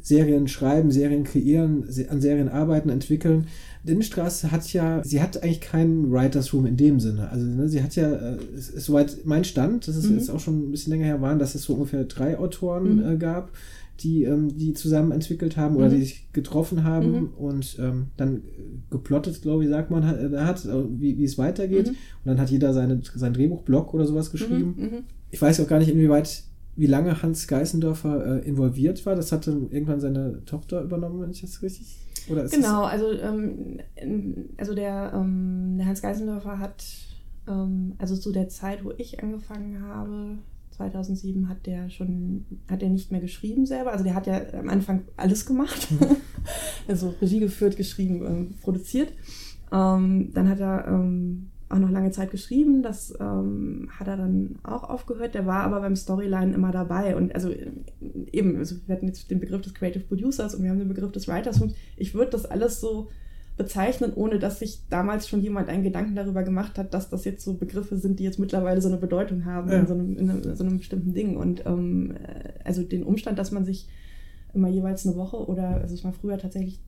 Serien schreiben, Serien kreieren, se an Serien arbeiten, entwickeln. Lindenstraße hat ja, sie hat eigentlich keinen Writers Room in dem Sinne. Also ne, sie hat ja, äh, es ist soweit mein Stand, das ist
Mhm.
jetzt auch schon ein bisschen länger her waren, dass es so ungefähr drei Autoren
Mhm.
äh, gab, die, ähm, die zusammen entwickelt haben oder
Mhm.
die sich getroffen haben
Mhm.
und ähm, dann geplottet, glaube ich, sagt man, hat, äh, hat äh, wie, wie es weitergeht.
Mhm.
Und dann hat jeder seine, sein Drehbuchblock oder sowas geschrieben.
Mhm, mhm.
Ich weiß auch gar nicht, inwieweit, wie lange Hans Geißendörfer äh, involviert war. Das hatte irgendwann seine Tochter übernommen, wenn ich das richtig. Oder ist
Genau, also, ähm, also der, ähm, der Hans Geißendorfer hat, ähm, also zu der Zeit, wo ich angefangen habe, 2007, hat der schon, hat er nicht mehr geschrieben selber. Also der hat ja am Anfang alles gemacht. also Regie geführt, geschrieben, ähm, produziert. Ähm, dann hat er ähm, auch noch lange Zeit geschrieben. Das ähm, hat er dann auch aufgehört. Der war aber beim Storyline immer dabei. Und also äh, eben, also wir hatten jetzt den Begriff des Creative Producers und wir haben den Begriff des Writers. Und ich würde das alles so bezeichnen, ohne dass sich damals schon jemand einen Gedanken darüber gemacht hat, dass das jetzt so Begriffe sind, die jetzt mittlerweile so eine Bedeutung haben
Ja.
in, so einem, in, einem, in so einem bestimmten Ding. Und ähm, äh, also den Umstand, dass man sich immer jeweils eine Woche oder, also es war früher tatsächlich,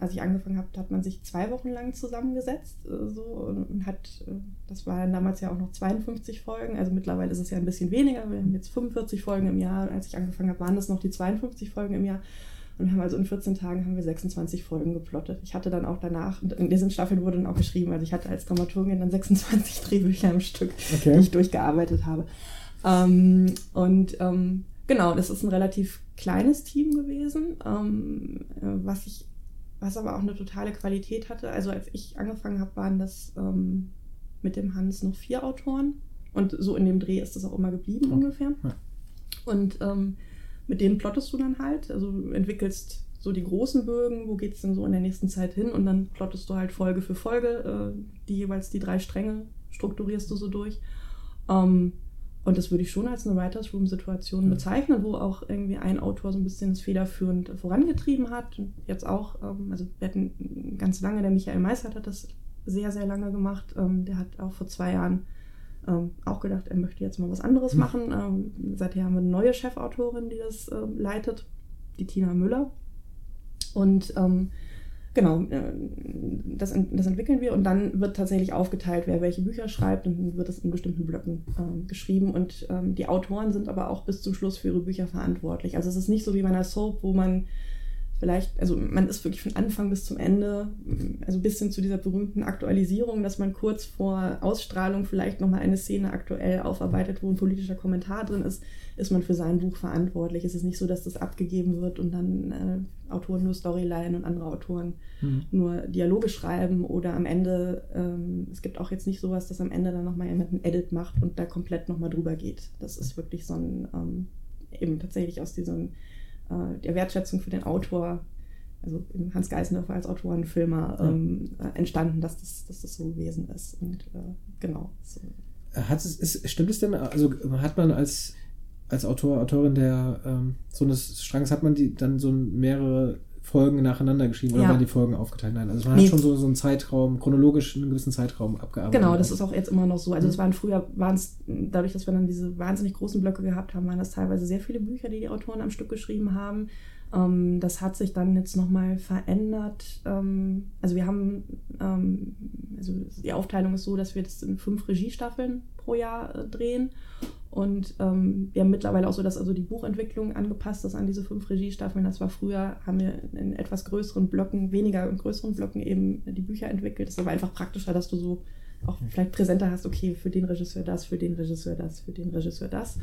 als ich angefangen habe, hat man sich zwei Wochen lang zusammengesetzt äh, so und hat, äh, das waren damals ja auch noch 52 Folgen, also mittlerweile ist es ja ein bisschen weniger, wir haben jetzt 45 Folgen im Jahr, als ich angefangen habe, waren das noch die 52 Folgen im Jahr und wir haben also in 14 Tagen haben wir 26 Folgen geplottet. Ich hatte dann auch danach, und in diesen Staffeln wurde dann auch geschrieben, also ich hatte als Dramaturgin dann 26 Drehbücher im Stück,
Okay.
die ich durchgearbeitet habe. Ähm, und ähm, genau, das ist ein relativ kleines Team gewesen, ähm, äh, was ich, was aber auch eine totale Qualität hatte. Also als ich angefangen habe, waren das ähm, mit dem Hans noch vier Autoren. Und so in dem Dreh ist das auch immer geblieben
Okay.
ungefähr.
Ja.
Und ähm, mit denen plottest du dann halt, also du entwickelst so die großen Bögen, wo geht es denn so in der nächsten Zeit hin und dann plottest du halt Folge für Folge, äh, die jeweils die drei Stränge strukturierst du so durch. Ähm, und das würde ich schon als eine Writers Room-Situation
Ja.
bezeichnen, wo auch irgendwie ein Autor so ein bisschen das federführend vorangetrieben hat. Und Jetzt auch, ähm, also wir hatten ganz lange, der Michael Meissert hat das sehr, sehr lange gemacht. Ähm, der hat auch vor zwei Jahren ähm, auch gedacht, er möchte jetzt mal was anderes
Hm.
machen. Seither haben wir eine neue Chefautorin, die das leitet, die Tina Müller. Und genau, äh, das, das entwickeln wir und dann wird tatsächlich aufgeteilt, wer welche Bücher schreibt und dann wird es in bestimmten Blöcken ähm, geschrieben und ähm, die Autoren sind aber auch bis zum Schluss für ihre Bücher verantwortlich. Also es ist nicht so wie bei einer Soap, wo man vielleicht, also man ist wirklich von Anfang bis zum Ende, also bis hin zu dieser berühmten Aktualisierung, dass man kurz vor Ausstrahlung vielleicht nochmal eine Szene aktuell aufarbeitet, wo ein politischer Kommentar drin ist, ist man für sein Buch verantwortlich. Es ist nicht so, dass das abgegeben wird und dann äh, Autoren nur Storyline und andere Autoren
Hm.
nur Dialoge schreiben oder am Ende, ähm, es gibt auch jetzt nicht sowas, dass am Ende dann nochmal jemand einen Edit macht und da komplett nochmal drüber geht. Das ist wirklich so ein, ähm, eben tatsächlich aus diesem, äh, der Wertschätzung für den Autor, also Hans Geißendorfer als Autorenfilmer,
Ja.
ähm, äh, entstanden, dass das, dass das so gewesen ist. Und äh, genau. So.
Hat es, ist, stimmt es denn, also hat man als, als Autor, Autorin der ähm, so eines Strangs, hat man die dann so mehrere Folgen nacheinander geschrieben oder
Ja.
waren die Folgen aufgeteilt? Nein, also man
Nee.
hat schon so, so einen Zeitraum, chronologisch einen gewissen Zeitraum abgearbeitet.
Genau, das ist auch jetzt immer noch so. Also
Mhm.
es waren früher, waren es, dadurch, dass wir dann diese wahnsinnig großen Blöcke gehabt haben, waren das teilweise sehr viele Bücher, die die Autoren am Stück geschrieben haben. Ähm, das hat sich dann jetzt nochmal verändert. Ähm, also wir haben, ähm, also die Aufteilung ist so, dass wir das in fünf Regiestaffeln pro Jahr äh, drehen. Und ähm, wir haben mittlerweile auch so, dass also die Buchentwicklung angepasst ist an diese fünf Regiestaffeln. Das war früher, haben wir in etwas größeren Blöcken, weniger und größeren Blöcken eben die Bücher entwickelt. Das ist aber einfach praktischer, dass du so auch vielleicht präsenter hast, okay, für den Regisseur das, für den Regisseur das, für den Regisseur das.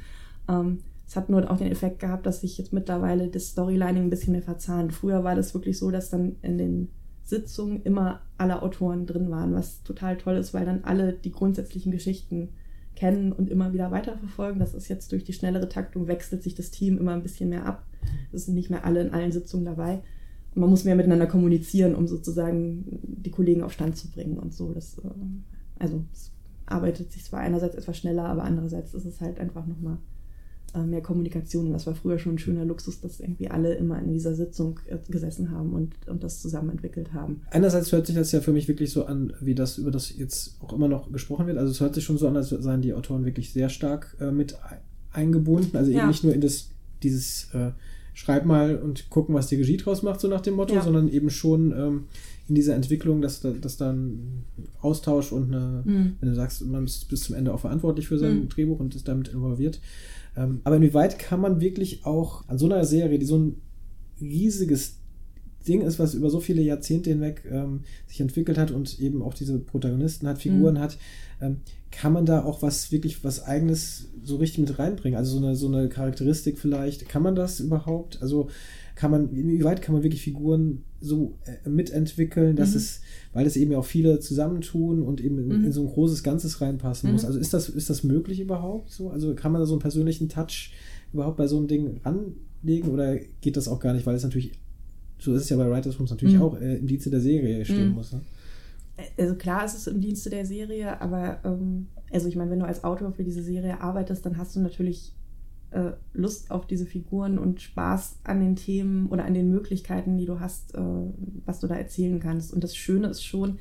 Ähm, es hat nur auch den Effekt gehabt, dass sich jetzt mittlerweile das Storylining ein bisschen mehr verzahnt. Früher war das wirklich so, dass dann in den Sitzungen immer alle Autoren drin waren, was total toll ist, weil dann alle die grundsätzlichen Geschichten kennen und immer wieder weiterverfolgen. Das ist jetzt durch die schnellere Taktung wechselt sich das Team immer ein bisschen mehr ab. Es sind nicht mehr alle in allen Sitzungen dabei. man muss mehr miteinander kommunizieren, um sozusagen die Kollegen auf Stand zu bringen und so. Das, äh, also es arbeitet sich zwar einerseits etwas schneller, aber andererseits ist es halt einfach nochmal mehr Kommunikation. Und das war früher schon ein schöner Luxus, dass irgendwie alle immer in dieser Sitzung äh, gesessen haben und, und das zusammen entwickelt haben.
Einerseits hört sich das ja für mich wirklich so an, wie das über das jetzt auch immer noch gesprochen wird. Also es hört sich schon so an, als seien die Autoren wirklich sehr stark äh, mit eingebunden. Also eben ja. nicht nur in das, dieses äh, Schreib mal und gucken, was die Regie draus macht, so nach dem Motto, ja. sondern eben schon ähm, in dieser Entwicklung, dass, dass da ein Austausch und eine, mhm. wenn du sagst, man ist bis zum Ende auch verantwortlich für sein mhm. Drehbuch und ist damit involviert. Ähm, aber inwieweit kann man wirklich auch an so einer Serie, die so ein riesiges Ding ist, was über so viele Jahrzehnte hinweg ähm, sich entwickelt hat und eben auch diese Protagonisten hat, Figuren mhm. hat, ähm, kann man da auch was wirklich was eigenes so richtig mit reinbringen? Also so eine, so eine Charakteristik vielleicht. Kann man das überhaupt? Also kann man, inwieweit kann man wirklich Figuren so äh, mitentwickeln, dass mhm. es, weil es eben ja auch viele zusammentun und eben in, mhm. in so ein großes Ganzes reinpassen muss. Mhm. Also ist das, ist das möglich überhaupt so? Also kann man da so einen persönlichen Touch überhaupt bei so einem Ding anlegen oder geht das auch gar nicht, weil es natürlich so ist es ja bei Writers Rooms natürlich mhm. auch äh, im Dienste der Serie stehen mhm. muss. Ne?
Also klar ist es im Dienste der Serie, aber ähm, also ich meine, wenn du als Autor für diese Serie arbeitest, dann hast du natürlich äh, Lust auf diese Figuren und Spaß an den Themen oder an den Möglichkeiten, die du hast, äh, was du da erzählen kannst. Und das Schöne ist schon,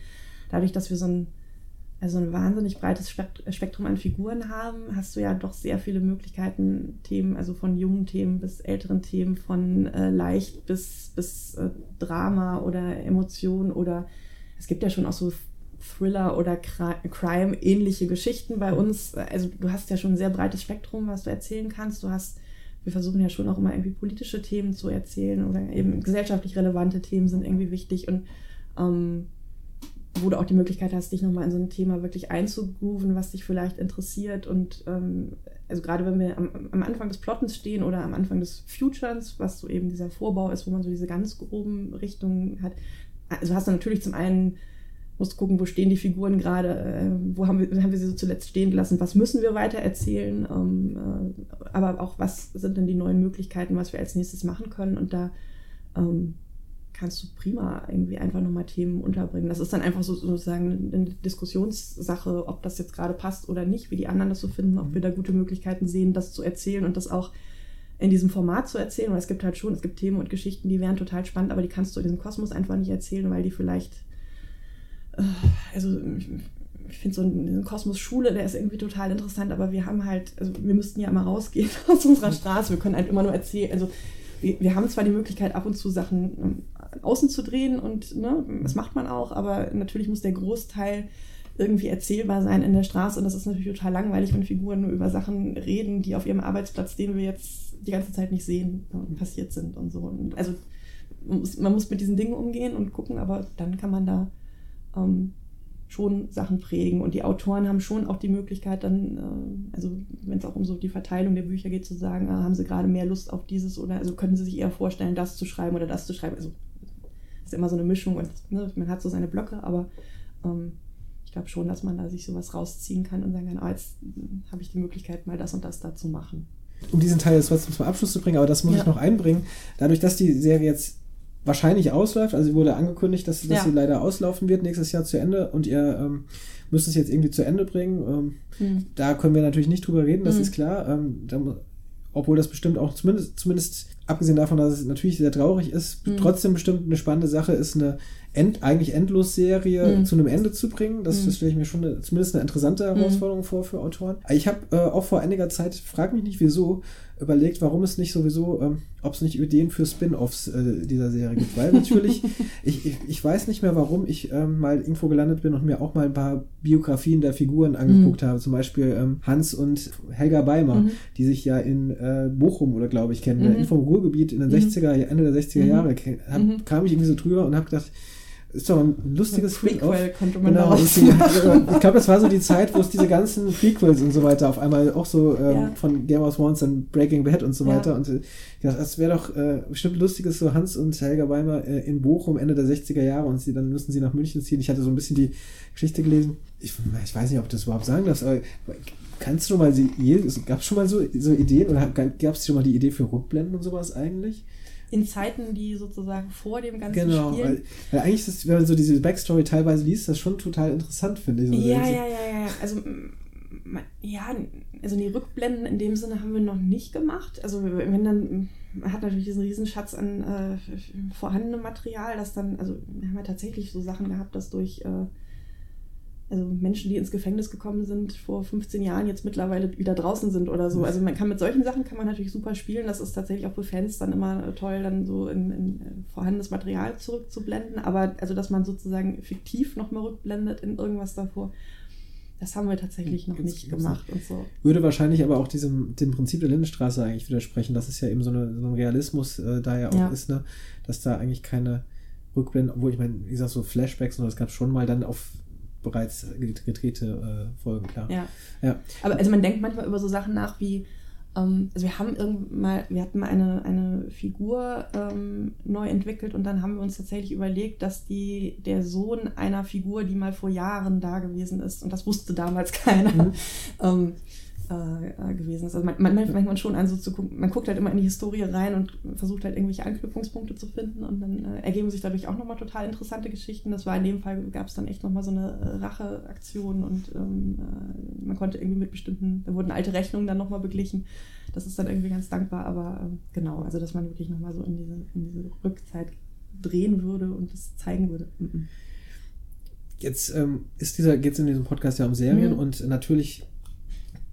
dadurch, dass wir so ein also ein wahnsinnig breites Spektrum an Figuren haben, hast du ja doch sehr viele Möglichkeiten, Themen, also von jungen Themen bis älteren Themen, von äh, leicht bis, bis äh, Drama oder Emotion oder es gibt ja schon auch so Thriller oder Crime-ähnliche Geschichten bei uns. Also du hast ja schon ein sehr breites Spektrum, was du erzählen kannst. Du hast, wir versuchen ja schon auch immer irgendwie politische Themen zu erzählen oder eben gesellschaftlich relevante Themen sind irgendwie wichtig und ähm, wo du auch die Möglichkeit hast, dich nochmal in so ein Thema wirklich einzugrooven, was dich vielleicht interessiert. Und ähm, also gerade wenn wir am, am, Anfang des Plottens stehen oder am Anfang des Futures, was so eben dieser Vorbau ist, wo man so diese ganz groben Richtungen hat, also hast du natürlich zum einen musst gucken, wo stehen die Figuren gerade, äh, wo haben wir, haben wir sie so zuletzt stehen gelassen, was müssen wir weiter erzählen, ähm, äh, aber auch was sind denn die neuen Möglichkeiten, was wir als nächstes machen können und da ähm, kannst du prima irgendwie einfach nochmal Themen unterbringen. Das ist dann einfach so, sozusagen eine Diskussionssache, ob das jetzt gerade passt oder nicht, wie die anderen das so finden, ob wir da gute Möglichkeiten sehen, das zu erzählen und das auch in diesem Format zu erzählen. Weil es gibt halt schon, es gibt Themen und Geschichten, die wären total spannend, aber die kannst du in diesem Kosmos einfach nicht erzählen, weil die vielleicht, also ich finde so ein Kosmos Schule, der ist irgendwie total interessant, aber wir haben halt, also wir müssten ja immer rausgehen aus unserer Straße, wir können halt immer nur erzählen, also wir, wir haben zwar die Möglichkeit, ab und zu Sachen ähm, außen zu drehen und ne, das macht man auch, aber natürlich muss der Großteil irgendwie erzählbar sein in der Straße und das ist natürlich total langweilig, wenn Figuren nur über Sachen reden, die auf ihrem Arbeitsplatz, den wir jetzt die ganze Zeit nicht sehen, äh, passiert sind und so. Und also man muss, mit diesen Dingen umgehen und gucken, aber dann kann man da ähm, schon Sachen prägen. Und die Autoren haben schon auch die Möglichkeit, dann, äh, also wenn es auch um so die Verteilung der Bücher geht, zu sagen, ah, haben sie gerade mehr Lust auf dieses oder also können sie sich eher vorstellen, das zu schreiben oder das zu schreiben. Also ist immer so eine Mischung und ne, man hat so seine Blöcke, aber ähm, ich glaube schon, dass man da sich sowas rausziehen kann und sagen kann, ah, jetzt habe ich die Möglichkeit, mal das und das da zu machen.
Um diesen Teil jetzt trotzdem zum Abschluss zu bringen, aber das muss ja. ich noch einbringen. Dadurch, dass die Serie jetzt wahrscheinlich ausläuft, also wurde angekündigt, dass, dass ja. sie leider auslaufen wird nächstes Jahr zu Ende und ihr ähm, müsst es jetzt irgendwie zu Ende bringen. Ähm, mhm. Da können wir natürlich nicht drüber reden, das mhm. ist klar. Ähm, da, obwohl das bestimmt auch zumindest, zumindest abgesehen davon, dass es natürlich sehr traurig ist, mhm. trotzdem bestimmt eine spannende Sache ist, eine end, eigentlich Endlos-Serie mhm. zu einem Ende zu bringen. Das, mhm. das stelle ich mir schon eine, zumindest eine interessante mhm. Herausforderung vor für Autoren. Ich habe äh, auch vor einiger Zeit, frag mich nicht wieso, überlegt, warum es nicht sowieso, ähm, ob es nicht Ideen für Spin-offs äh, dieser Serie gibt. Weil natürlich, ich, ich, ich, weiß nicht mehr, warum ich ähm, mal irgendwo gelandet bin und mir auch mal ein paar Biografien der Figuren angeguckt mhm. habe. Zum Beispiel ähm, Hans und Helga Beimer, mhm. die sich ja in äh, Bochum oder glaube ich kennen, mhm. vom Ruhrgebiet in den 60er, Ende der 60er Jahre, hab, kam ich irgendwie so drüber und habe gedacht, ist doch ein lustiges
Prequel konnte man
genau, ich, ich glaube, das war so die Zeit, wo es diese ganzen Prequels und so weiter auf einmal auch so ähm, ja. von Game of Thrones und Breaking Bad und so weiter. Ja. Und äh, ja, das wäre doch äh, bestimmt lustiges, so Hans und Helga Weimer äh, in Bochum Ende der 60er Jahre und sie, dann müssen sie nach München ziehen. Ich hatte so ein bisschen die Geschichte gelesen. Ich, ich weiß nicht, ob du das überhaupt sagen darfst, aber kannst du mal, gab es schon mal so, so Ideen oder gab es schon mal die Idee für Rückblenden und sowas eigentlich?
In Zeiten, die sozusagen vor dem Ganzen
Genau,
spielen.
weil, weil eigentlich ist wenn man so diese Backstory teilweise liest, das schon total interessant, finde ich. So
Ja,
diese-
ja, ja, ja. Also, ja, also die Rückblenden in dem Sinne haben wir noch nicht gemacht. Also, wenn dann, man hat natürlich diesen Riesenschatz an äh, vorhandenem Material, das dann, also, wir haben ja tatsächlich so Sachen gehabt, dass durch, äh, also Menschen, die ins Gefängnis gekommen sind vor 15 Jahren, jetzt mittlerweile wieder draußen sind oder so. Also man kann mit solchen Sachen kann man natürlich super spielen. Das ist tatsächlich auch für Fans dann immer toll, dann so in, in äh, vorhandenes Material zurückzublenden. Aber also, dass man sozusagen fiktiv nochmal rückblendet in irgendwas davor, das haben wir tatsächlich noch nicht gemacht und so.
Würde wahrscheinlich aber auch diesem dem Prinzip der Lindenstraße eigentlich widersprechen. Das ist ja eben so, eine, so ein Realismus äh, da ja auch
Ja.
ist, ne? dass da eigentlich keine Rückblenden, obwohl ich meine, wie gesagt, so Flashbacks und das gab es schon mal dann auf bereits gedrehte äh, Folgen, klar.
Ja.
Ja.
Aber also man denkt manchmal über so Sachen nach wie, ähm, also wir haben irgendwann mal, wir hatten mal eine, eine Figur ähm, neu entwickelt und dann haben wir uns tatsächlich überlegt, dass die der Sohn einer Figur, die mal vor Jahren da gewesen ist, und das wusste damals keiner,
Mhm.
ähm, äh, gewesen ist. Also man, man manchmal schon an so zu gucken, man guckt halt immer in die Historie rein und versucht halt irgendwelche Anknüpfungspunkte zu finden und dann äh, ergeben sich dadurch auch nochmal total interessante Geschichten. Das war in dem Fall, gab es dann echt nochmal so eine äh, Racheaktion und ähm, äh, man konnte irgendwie mit bestimmten, da wurden alte Rechnungen dann nochmal beglichen. Das ist dann irgendwie ganz dankbar, aber ähm, genau, also dass man wirklich nochmal so in diese, in diese Rückzeit drehen würde und das zeigen würde. Mhm.
Jetzt ähm, ist dieser, geht es in diesem Podcast ja um Serien
Mhm.
und natürlich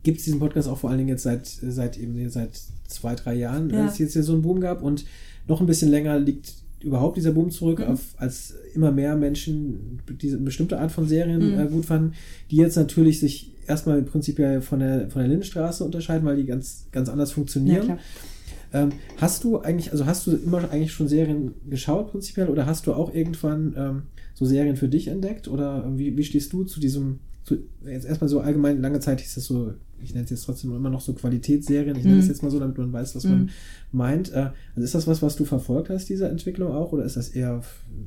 gibt es diesen Podcast auch vor allen Dingen jetzt seit, seit eben seit zwei, drei Jahren,
Ja.
als es jetzt hier so einen Boom gab und noch ein bisschen länger liegt überhaupt dieser Boom zurück,
Mhm.
auf, als immer mehr Menschen diese bestimmte Art von Serien
Mhm.
äh, gut fanden, die jetzt natürlich sich erstmal prinzipiell von der, von der Lindenstraße unterscheiden, weil die ganz, ganz anders
Ja,
funktionieren.
klar.
Ähm, hast du eigentlich, also hast du immer eigentlich schon Serien geschaut prinzipiell oder hast du auch irgendwann ähm, so Serien für dich entdeckt oder ähm, wie, wie stehst du zu diesem, zu, jetzt erstmal so allgemein, lange Zeit hieß das so, ich nenne es jetzt trotzdem immer noch so Qualitätsserien, ich nenne es
Mhm.
jetzt mal so, damit man weiß, was
Mhm.
man meint. Äh, also ist das was, was du verfolgt hast, diese Entwicklung auch oder ist das eher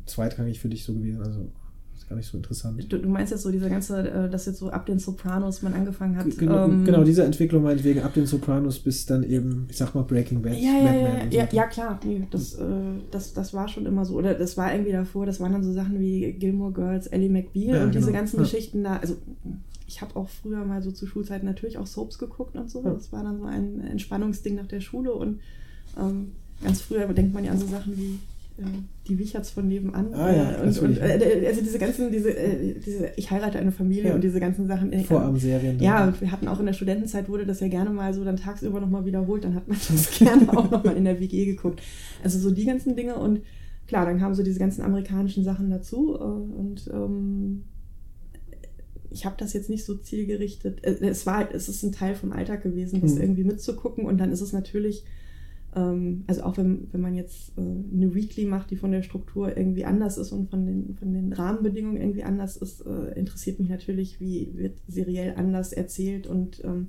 zweitrangig für dich so gewesen? Also ist gar nicht so interessant.
Du, du meinst jetzt so diese ganze, äh, dass jetzt so ab den Sopranos man angefangen hat.
Genau,
ähm,
genau, diese Entwicklung meinetwegen ab den Sopranos bis dann eben, ich sag mal, Breaking Bad,
Ja, ja, ja, ja,
so
ja, klar. Nee, das, äh, das, das war schon immer so. Oder das war irgendwie davor, das waren dann so Sachen wie Gilmore Girls, Ellie McBeal
Ja,
und diese
genau.
ganzen
Ja.
Geschichten da. Also ich habe auch früher mal so zu Schulzeiten natürlich auch Soaps geguckt und so. Das war dann so ein Entspannungsding nach der Schule und ähm, ganz früher denkt man ja an so Sachen wie äh, die Wicherts von nebenan.
Ah ja,
äh, und, und, äh, also diese ganzen, diese, äh, diese Ich heirate eine Familie
Ja.
und diese ganzen Sachen. äh,
Vorabendserien.
ja, und wir hatten auch in der Studentenzeit wurde das ja gerne mal so dann tagsüber nochmal wiederholt. Dann hat man das gerne auch nochmal in der WG geguckt. Also so die ganzen Dinge und klar, dann kamen so diese ganzen amerikanischen Sachen dazu äh, und ähm, ich habe das jetzt nicht so zielgerichtet. Äh, Es war, es ist ein Teil vom Alltag gewesen, das
Mhm.
irgendwie mitzugucken und dann ist es natürlich ähm, also auch wenn, wenn man jetzt äh, eine Weekly macht, die von der Struktur irgendwie anders ist und von den, von den Rahmenbedingungen irgendwie anders ist, äh, interessiert mich natürlich, wie wird seriell anders erzählt und ähm,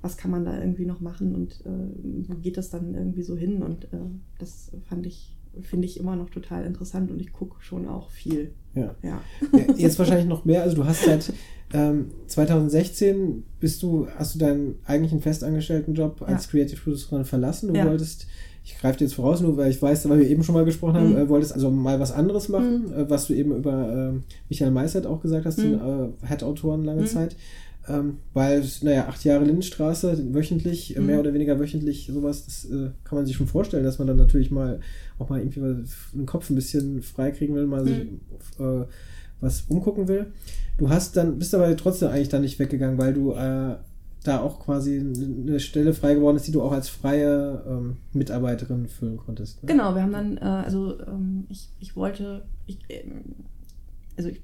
was kann man da irgendwie noch machen und äh, wo geht das dann irgendwie so hin und äh, das fand ich, finde ich immer noch total interessant und ich gucke schon auch viel.
Ja.
Ja.
Ja, Jetzt wahrscheinlich noch mehr. Also du hast seit ähm, 2016 bist du, hast du deinen eigentlichen festangestellten Job als
Ja.
Creative Producerin verlassen. Du
Ja.
wolltest, ich greife dir jetzt voraus, nur weil ich weiß, weil wir eben schon mal gesprochen haben,
Mhm.
äh, wolltest also mal was anderes machen,
Mhm.
äh, was du eben über ähm, Michael Meissert auch gesagt hast, den
Mhm.
äh, Head-Autoren lange
Mhm.
Zeit. Ähm, weil, naja, acht Jahre Lindenstraße, wöchentlich, äh, mehr
Mhm.
oder weniger wöchentlich, sowas, das äh, kann man sich schon vorstellen, dass man dann natürlich mal auch mal irgendwie was- den Kopf ein bisschen freikriegen will, mal sich äh, was umgucken will. Du hast dann, bist aber trotzdem eigentlich dann nicht weggegangen, weil du äh, da auch quasi eine Stelle frei geworden ist, die du auch als freie ähm, Mitarbeiterin füllen konntest. Ne?
Genau, wir haben dann, äh, also ähm, ich, ich wollte, ich, ähm, also ich,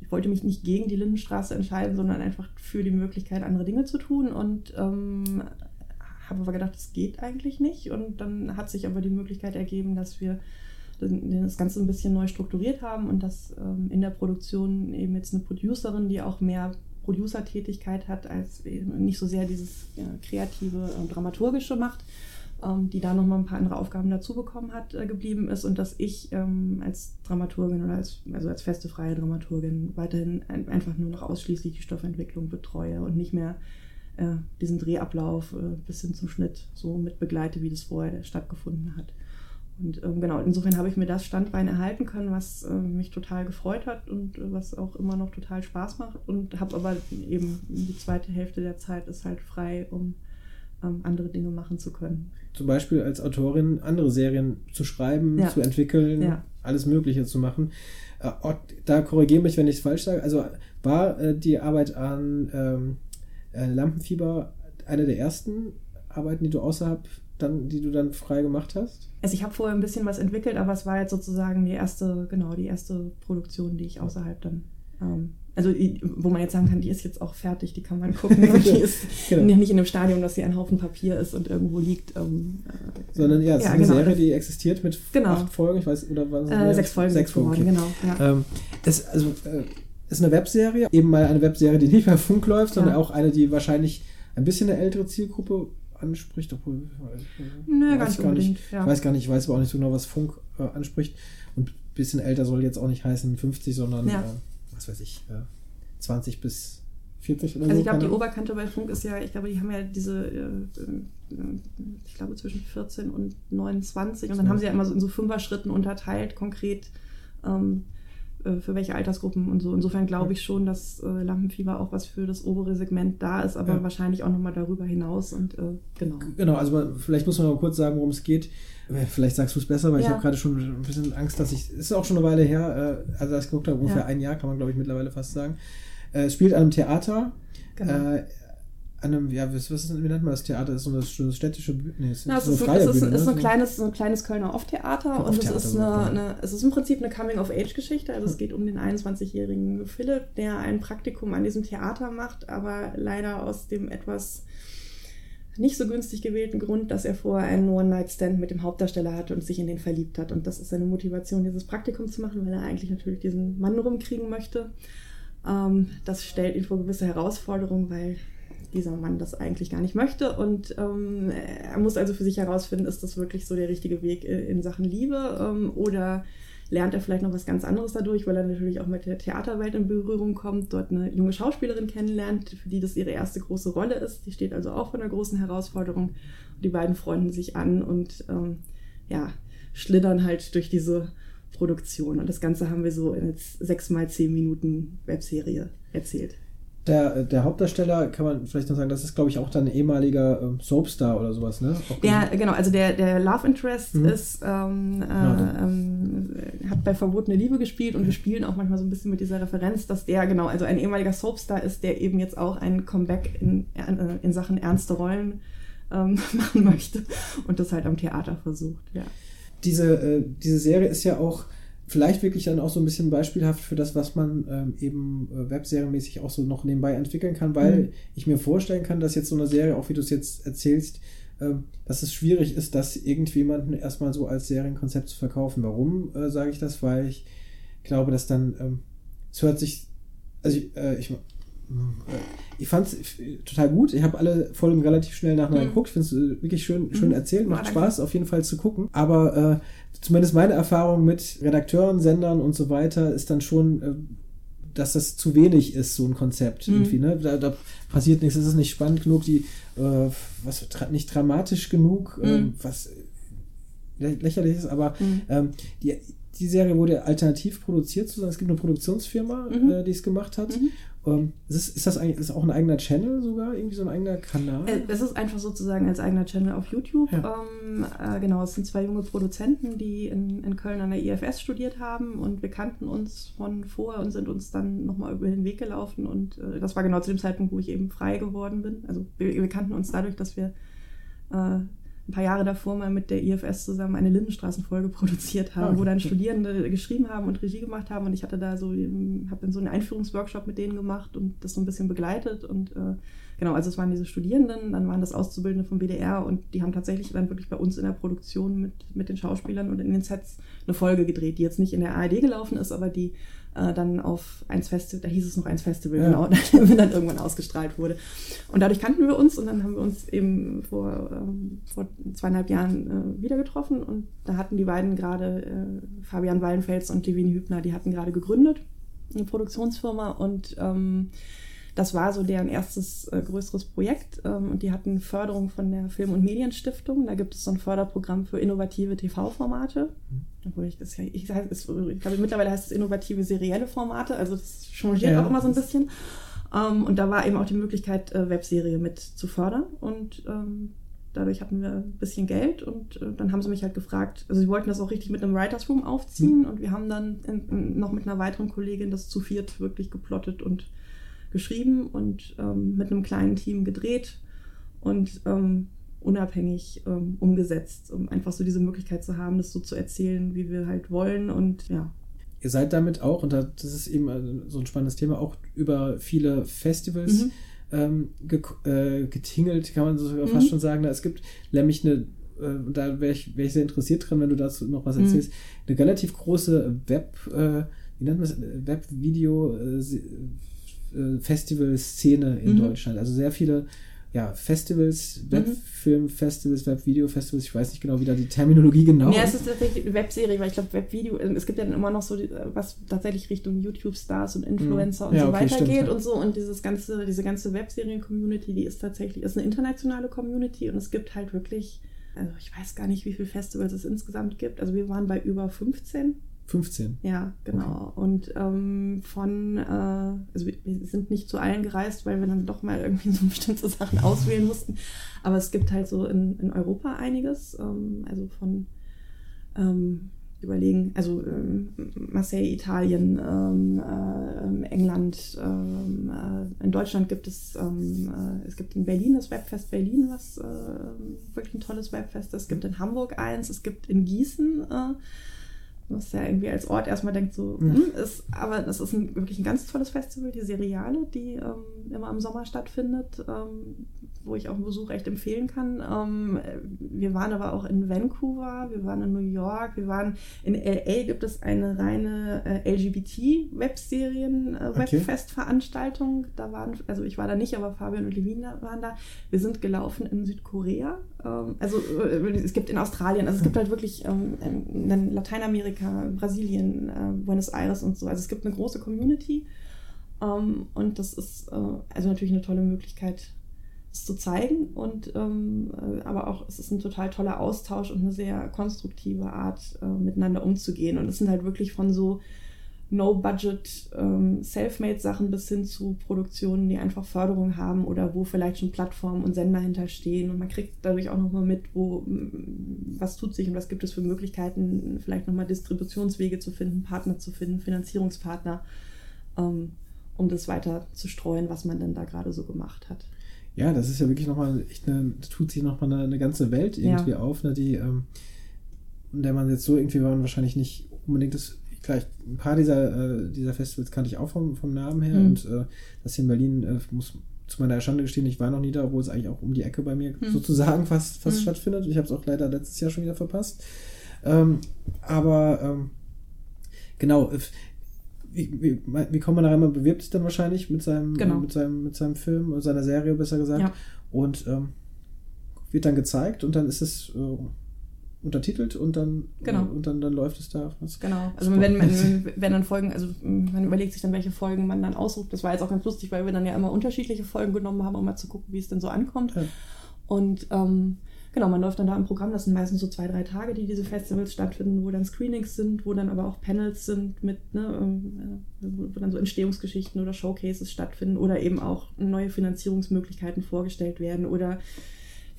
ich wollte mich nicht gegen die Lindenstraße entscheiden, sondern einfach für die Möglichkeit, andere Dinge zu tun und ähm, habe aber gedacht, das geht eigentlich nicht. Und dann hat sich aber die Möglichkeit ergeben, dass wir das Ganze ein bisschen neu strukturiert haben und dass ähm, in der Produktion eben jetzt eine Producerin, die auch mehr Producer-Tätigkeit hat, als eben nicht so sehr dieses ja, kreative, äh, dramaturgische macht, die da nochmal ein paar andere Aufgaben dazu bekommen hat, äh, geblieben ist und dass ich ähm, als Dramaturgin oder als, also als feste freie Dramaturgin weiterhin ein, einfach nur noch ausschließlich die Stoffentwicklung betreue und nicht mehr äh, diesen Drehablauf äh, bis hin zum Schnitt so mit begleite, wie das vorher stattgefunden hat. Und ähm, genau, insofern habe ich mir das Standbein erhalten können, was äh, mich total gefreut hat und äh, was auch immer noch total Spaß macht. Und habe aber eben die zweite Hälfte der Zeit ist halt frei, um ähm, andere Dinge machen zu können.
Zum Beispiel als Autorin andere Serien zu schreiben,
Ja.
zu entwickeln,
Ja.
alles Mögliche zu machen. Äh, da korrigiere mich, wenn ich es falsch sage. Also war äh, die Arbeit an ähm, äh, Lampenfieber eine der ersten Arbeiten, die du außerhalb dann, die du dann frei gemacht hast?
Also ich habe vorher ein bisschen was entwickelt, aber es war jetzt sozusagen die erste, genau, die erste Produktion, die ich außerhalb dann, ähm, also wo man jetzt sagen kann, die ist jetzt auch fertig, die kann man gucken. die ist
Genau.
nicht in dem Stadium, dass sie ein Haufen Papier ist und irgendwo liegt. Ähm, äh,
Sondern ja, es ist eine
genau,
Serie,
das-
die existiert mit
Genau.
acht Folgen, ich weiß, oder es
äh,
mehr?
sechs Folgen
Sechs Folgen, okay.
genau. Ja.
Ähm, es, also, äh, ist eine Webserie, eben mal eine Webserie, die nicht bei Funk läuft, sondern
Ja.
auch eine, die wahrscheinlich ein bisschen eine ältere Zielgruppe anspricht, obwohl
Nö,
weiß
gar
ich
nicht
gar nicht.
unbedingt, ja.
Ich weiß gar nicht, ich weiß aber auch nicht so genau, was Funk äh, anspricht. Und ein bisschen älter soll jetzt auch nicht heißen 50, sondern
Ja.
Was weiß ich, äh, 20 bis 40 oder
Also
so.
ich glaube, die. Oberkante bei Funk ist ja, ich glaube, die haben ja diese, äh, äh, ich glaube zwischen 14 und 29 und dann haben sie ja immer so in so Fünfer-Schritten unterteilt, konkret ähm, äh, für welche Altersgruppen und so. Insofern glaube ich schon, dass äh, Lampenfieber auch was für das obere Segment da ist, aber
Ja.
wahrscheinlich auch nochmal darüber hinaus und äh, genau.
Genau, also vielleicht muss man mal kurz sagen, worum es geht. Äh, Vielleicht sagst du es besser, weil ich
Ja.
habe gerade schon ein bisschen Angst, dass ich. Es ist auch schon eine Weile her, äh, also als ich geguckt habe, ungefähr
Ja.
ein Jahr, kann man glaube ich mittlerweile fast sagen. Äh, es spielt an einem Theater.
Genau.
Einem, ja, was, was ist, wie nennt man das Theater? Das ist so eine, so eine städtische Bühne. Nee, es
Ja,
so
ist, es ist,
Bühne.
ist
ne?
ein, kleines, so ein kleines Kölner Off-Theater und es ist, eine, eine, es ist im Prinzip eine Coming-of-Age-Geschichte. Also es geht um den 21-jährigen Philipp, der ein Praktikum an diesem Theater macht, aber leider aus dem etwas nicht so günstig gewählten Grund, dass er vorher einen One-Night-Stand mit dem Hauptdarsteller hatte und sich in den verliebt hat. Und das ist seine Motivation, dieses Praktikum zu machen, weil er eigentlich natürlich diesen Mann rumkriegen möchte. Ähm, das stellt ihn vor gewisse Herausforderungen, weil dieser Mann das eigentlich gar nicht möchte. Und ähm, er muss also für sich herausfinden, ist das wirklich so der richtige Weg in Sachen Liebe ähm, oder lernt er vielleicht noch was ganz anderes dadurch, weil er natürlich auch mit der Theaterwelt in Berührung kommt, dort eine junge Schauspielerin kennenlernt, für die das ihre erste große Rolle ist. Die steht also auch vor einer großen Herausforderung. Und die beiden freunden sich an und ähm, ja, schlittern halt durch diese Produktion. Und das Ganze haben wir so in sechs mal zehn Minuten Webserie erzählt.
Der, der Hauptdarsteller, kann man vielleicht noch sagen, das ist, glaube ich, auch dann ein ehemaliger ähm, Soapstar oder sowas, ne?
Ja, genau. Also der, der Love Interest
Mhm.
ist, ähm, äh,
Genau.
ähm, hat bei Verbotene Liebe gespielt und wir spielen auch manchmal so ein bisschen mit dieser Referenz, dass der, genau, also ein ehemaliger Soapstar ist, der eben jetzt auch ein Comeback in, äh, in Sachen ernste Rollen ähm, machen möchte und das halt am Theater versucht, ja.
diese, äh, diese Serie ist ja auch vielleicht wirklich dann auch so ein bisschen beispielhaft für das, was man ähm, eben äh, webserienmäßig auch so noch nebenbei entwickeln kann, weil
Mhm.
ich mir vorstellen kann, dass jetzt so eine Serie, auch wie du es jetzt erzählst, ähm, dass es schwierig ist, das irgendjemanden erstmal so als Serienkonzept zu verkaufen. Warum äh, sage ich das? Weil ich glaube, dass dann, ähm, es hört sich, also ich, äh, ich, ich fand es total gut. Ich habe alle Folgen relativ schnell nacheinander
Mhm.
geguckt. Ich finde es äh, wirklich schön, schön
Mhm.
erzählt, macht. Spaß auf jeden Fall zu gucken. Aber äh, zumindest meine Erfahrung mit Redakteuren, Sendern und so weiter ist dann schon, äh, dass das zu wenig ist, so ein Konzept
Mhm.
irgendwie. Ne? Da, da passiert nichts, es ist nicht spannend genug, die, äh, was, nicht dramatisch genug,
Mhm.
ähm, was lä lächerlich ist, aber
Mhm.
ähm, die, die Serie wurde alternativ produziert, es gibt eine Produktionsfirma,
Mhm.
äh, die es gemacht hat.
Mhm.
Ähm, ist, ist das eigentlich ist auch ein eigener Channel sogar, irgendwie so ein eigener Kanal?
Äh, Es ist einfach sozusagen als eigener Channel auf YouTube.
Ja.
Ähm, äh, genau, es sind zwei junge Produzenten, die in, in Köln an der IFS studiert haben und wir kannten uns von vor und sind uns dann nochmal über den Weg gelaufen und äh, das war genau zu dem Zeitpunkt, wo ich eben frei geworden bin. Also wir, wir kannten uns dadurch, dass wir äh, ein paar Jahre davor mal mit der IFS zusammen eine Lindenstraßenfolge produziert haben,
Ah,
wo dann
okay.
Studierende geschrieben haben und Regie gemacht haben und ich hatte da so, habe dann so einen Einführungsworkshop mit denen gemacht und das so ein bisschen begleitet und äh, genau, also es waren diese Studierenden, dann waren das Auszubildende vom WDR und die haben tatsächlich dann wirklich bei uns in der Produktion mit, mit den Schauspielern und in den Sets eine Folge gedreht, die jetzt nicht in der ARD gelaufen ist, aber die äh, dann auf eins Festival, da hieß es noch eins Festival,
Ja.
genau, dann, dann irgendwann ausgestrahlt wurde. Und dadurch kannten wir uns und dann haben wir uns eben vor, ähm, vor zweieinhalb Jahren äh, wieder getroffen und da hatten die beiden gerade, äh, Fabian Wallenfels und Levine Hübner, die hatten gerade gegründet, eine Produktionsfirma und ähm, das war so deren erstes äh, größeres Projekt ähm, und die hatten Förderung von der Film- und Medienstiftung. Da gibt es so ein Förderprogramm für innovative TV-Formate. Mhm. Obwohl ich das ja, ich, es, ich glaube, mittlerweile heißt es innovative serielle Formate, also das changiert ja. auch immer so ein bisschen. Ähm, und da war eben auch die Möglichkeit, äh, Webserie mit zu fördern und ähm, dadurch hatten wir ein bisschen Geld und äh, dann haben sie mich halt gefragt, also sie wollten das auch richtig mit einem Writers Room aufziehen mhm. und wir haben dann in, in, noch mit einer weiteren Kollegin das zu viert wirklich geplottet und geschrieben und ähm, mit einem kleinen Team gedreht und ähm, unabhängig ähm, umgesetzt, um einfach so diese Möglichkeit zu haben, das so zu erzählen, wie wir halt wollen und ja.
Ihr seid damit auch, und das ist eben äh, so ein spannendes Thema, auch über viele Festivals mhm ähm, ge äh, getingelt, kann man so mhm. fast schon sagen. Es gibt nämlich eine, äh, da wäre ich, wär ich sehr interessiert dran, wenn du dazu noch was mhm. erzählst, mhm. eine relativ große Web, äh, wie nennt man es, Web-Video-Festival-Szene äh, in mhm. Deutschland. Also sehr viele ja, Festivals, mhm. Webfilm-Festivals, Webvideo-Festivals, ich weiß nicht genau, wie da die Terminologie genau
ist. Ja, es ist tatsächlich eine Webserie, weil ich glaube, Webvideo, äh, es gibt ja dann immer noch so, was tatsächlich Richtung YouTube-Stars und Influencer mhm. und ja, so okay, weiter stimmt, geht ja. und so. Und dieses ganze, diese ganze Webserien-Community, die ist tatsächlich, ist eine internationale Community und es gibt halt wirklich, also ich weiß gar nicht, wie viele Festivals es insgesamt gibt. Also wir waren bei über 15
15.
Ja, genau. Okay. Und ähm, von, äh, also wir, wir, sind nicht zu allen gereist, weil wir dann doch mal irgendwie so bestimmte Sachen auswählen mussten. Aber es gibt halt so in, in Europa einiges. Ähm, also von ähm, überlegen, also ähm, Marseille, Italien, äh, England, ähm, äh, in Deutschland gibt es, äh, es gibt in Berlin das Webfest Berlin, was äh, wirklich ein tolles Webfest ist. Es gibt in Hamburg eins, es gibt in Gießen äh, was ja irgendwie als Ort erstmal denkt, so, mhm. hm, ist, aber das ist ein, wirklich ein ganz tolles Festival, die Seriale, die ähm, immer im Sommer stattfindet, ähm, wo ich auch einen Besuch echt empfehlen kann. Ähm, wir waren aber auch in Vancouver, wir waren in New York, wir waren in LA gibt es eine reine äh, LGBT-Webserien-Webfest-Veranstaltung. Äh, okay. Da waren, also ich war da nicht, aber Fabian und Levin waren da. Wir sind gelaufen in Südkorea. Ähm, also äh, es gibt in Australien, also es gibt halt wirklich ähm, in Lateinamerika, Brasilien, äh, Buenos Aires und so. Also es gibt eine große Community. Um, und das ist äh, also natürlich eine tolle Möglichkeit, es zu zeigen und ähm, äh, aber auch es ist ein total toller Austausch und eine sehr konstruktive Art äh, miteinander umzugehen und es sind halt wirklich von so No-Budget ähm, Selfmade-Sachen bis hin zu Produktionen, die einfach Förderung haben oder wo vielleicht schon Plattformen und Sender hinterstehen und man kriegt dadurch auch nochmal mit, wo was tut sich und was gibt es für Möglichkeiten, vielleicht nochmal Distributionswege zu finden, Partner zu finden, Finanzierungspartner, ähm, um das weiter zu streuen, was man denn da gerade so gemacht hat
ja, das ist ja wirklich nochmal, echt eine, tut sich nochmal eine, eine ganze Welt irgendwie ja. auf, ne, die, ähm, in der man jetzt so irgendwie man wahrscheinlich nicht unbedingt das, gleich ein paar dieser, äh, dieser Festivals kannte ich auch vom, vom Namen her mhm. und äh, das hier in Berlin äh, muss zu meiner Schande gestehen, ich war noch nie da, obwohl es eigentlich auch um die Ecke bei mir mhm. sozusagen fast, fast mhm. stattfindet. Ich habe es auch leider letztes Jahr schon wieder verpasst. Ähm, aber ähm, genau, wie, wie, wie kommt man da rein? Man bewirbt sich dann wahrscheinlich mit seinem, genau. mit seinem, mit seinem Film oder seiner Serie, besser gesagt. Ja. Und ähm, wird dann gezeigt und dann ist es äh, untertitelt und dann
genau.
Äh, und dann, dann läuft es da.
Was genau. Also wenn, wenn, wenn dann Folgen, also man überlegt sich dann, welche Folgen man dann aussucht. Das war jetzt auch ganz lustig, weil wir dann ja immer unterschiedliche Folgen genommen haben, um mal zu gucken, wie es denn so ankommt. Ja. Und ähm, genau, man läuft dann da im Programm. Das sind meistens so zwei, drei Tage, die diese Festivals stattfinden, wo dann Screenings sind, wo dann aber auch Panels sind mit, ne, ähm, wo dann so Entstehungsgeschichten oder Showcases stattfinden oder eben auch neue Finanzierungsmöglichkeiten vorgestellt werden oder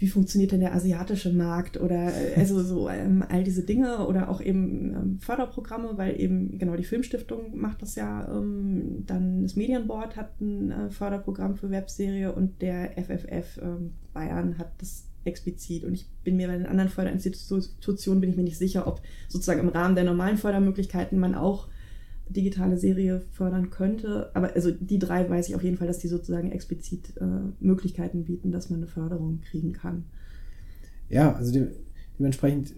wie funktioniert denn der asiatische Markt oder äh, also so ähm, all diese Dinge oder auch eben ähm, Förderprogramme, weil eben genau die Filmstiftung macht das ja, ähm, dann das Medienboard hat ein äh, Förderprogramm für Webserie und der FFF ähm, Bayern hat das explizit. Und ich bin mir bei den anderen Förderinstitutionen bin ich mir nicht sicher, ob sozusagen im Rahmen der normalen Fördermöglichkeiten man auch digitale Serie fördern könnte. Aber also die drei weiß ich auf jeden Fall, dass die sozusagen explizit äh, Möglichkeiten bieten, dass man eine Förderung kriegen kann.
Ja, also de dementsprechend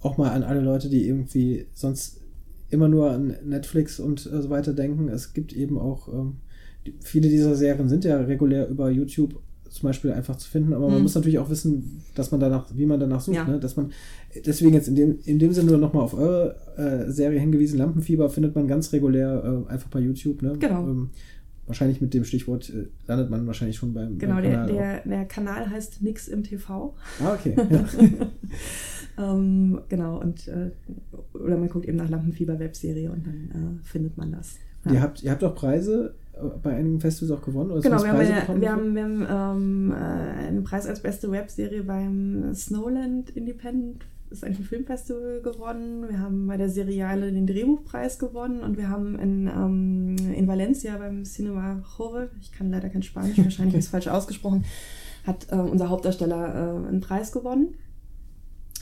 auch mal an alle Leute, die irgendwie sonst immer nur an Netflix und äh, so weiter denken. Es gibt eben auch ähm, die, viele dieser Serien sind ja regulär über YouTube zum Beispiel einfach zu finden, aber mhm. man muss natürlich auch wissen, dass man danach, wie man danach sucht, ja. ne? dass man deswegen jetzt in dem, in dem Sinne nur nochmal auf eure äh, Serie hingewiesen, Lampenfieber findet man ganz regulär äh, einfach bei YouTube, ne?
Genau. Ähm,
wahrscheinlich mit dem Stichwort äh, landet man wahrscheinlich schon beim,
Genau,
beim
der,
Kanal.
der, der Kanal heißt Nix im TV.
Ah, okay. Ja.
ähm, genau, und äh, oder man guckt eben nach Lampenfieber Webserie und dann äh, findet man das. Ja.
ihr, habt, ihr habt auch Preise bei einigen Festivals auch gewonnen? Oder
Genau, wir haben, wir haben, wir haben ähm, äh, einen Preis als beste Webserie beim Snowland Independent, ist eigentlich ein Filmfestival gewonnen. Wir haben bei der Seriale den Drehbuchpreis gewonnen und wir haben in, ähm, in Valencia beim Cinema Jove, ich kann leider kein Spanisch, wahrscheinlich ist es falsch ausgesprochen, hat äh, unser Hauptdarsteller äh, einen Preis gewonnen.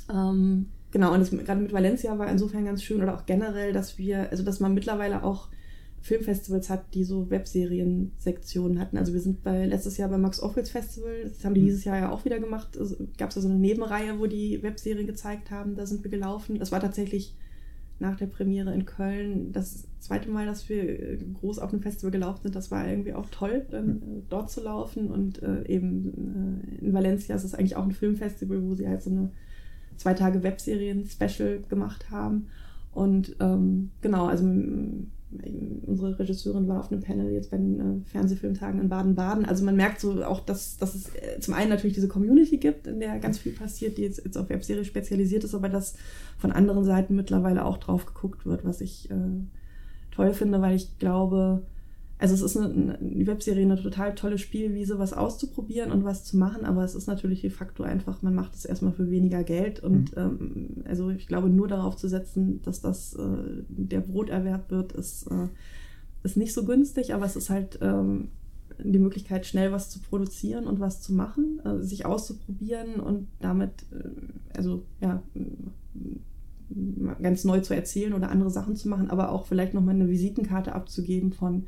Ähm, genau, und das, gerade mit Valencia war insofern ganz schön oder auch generell, dass wir, also dass man mittlerweile auch Filmfestivals hat, die so Webserien-Sektionen hatten. Also wir sind bei letztes Jahr beim Max Ophüls Festival, das haben die
Mhm.
dieses Jahr ja auch wieder gemacht. Also, Gab es da so eine Nebenreihe, wo die Webserien gezeigt haben, da sind wir gelaufen. Das war tatsächlich nach der Premiere in Köln das zweite Mal, dass wir äh, groß auf einem Festival gelaufen sind. Das war irgendwie auch toll, dann
Mhm.
äh, dort zu laufen. Und äh, eben äh, in Valencia ist es eigentlich auch ein Filmfestival, wo sie halt so eine zwei Tage Webserien-Special gemacht haben. Und ähm, genau, also unsere Regisseurin war auf einem Panel jetzt bei den äh, Fernsehfilmtagen in Baden-Baden. Also man merkt so auch, dass, dass es äh, zum einen natürlich diese Community gibt, in der ganz viel passiert, die jetzt, jetzt auf Webserie spezialisiert ist, aber dass von anderen Seiten mittlerweile auch drauf geguckt wird, was ich äh, toll finde, weil ich glaube, also es ist eine, eine Webserie eine total tolle Spielwiese, was auszuprobieren und was zu machen, aber es ist natürlich de facto einfach, man macht es erstmal für weniger Geld und ähm, also ich glaube, nur darauf zu setzen, dass das äh, der Broterwerb wird, ist, äh, ist nicht so günstig, aber es ist halt ähm, die Möglichkeit, schnell was zu produzieren und was zu machen, äh, sich auszuprobieren und damit, äh, also ja, ganz neu zu erzählen oder andere Sachen zu machen, aber auch vielleicht nochmal eine Visitenkarte abzugeben von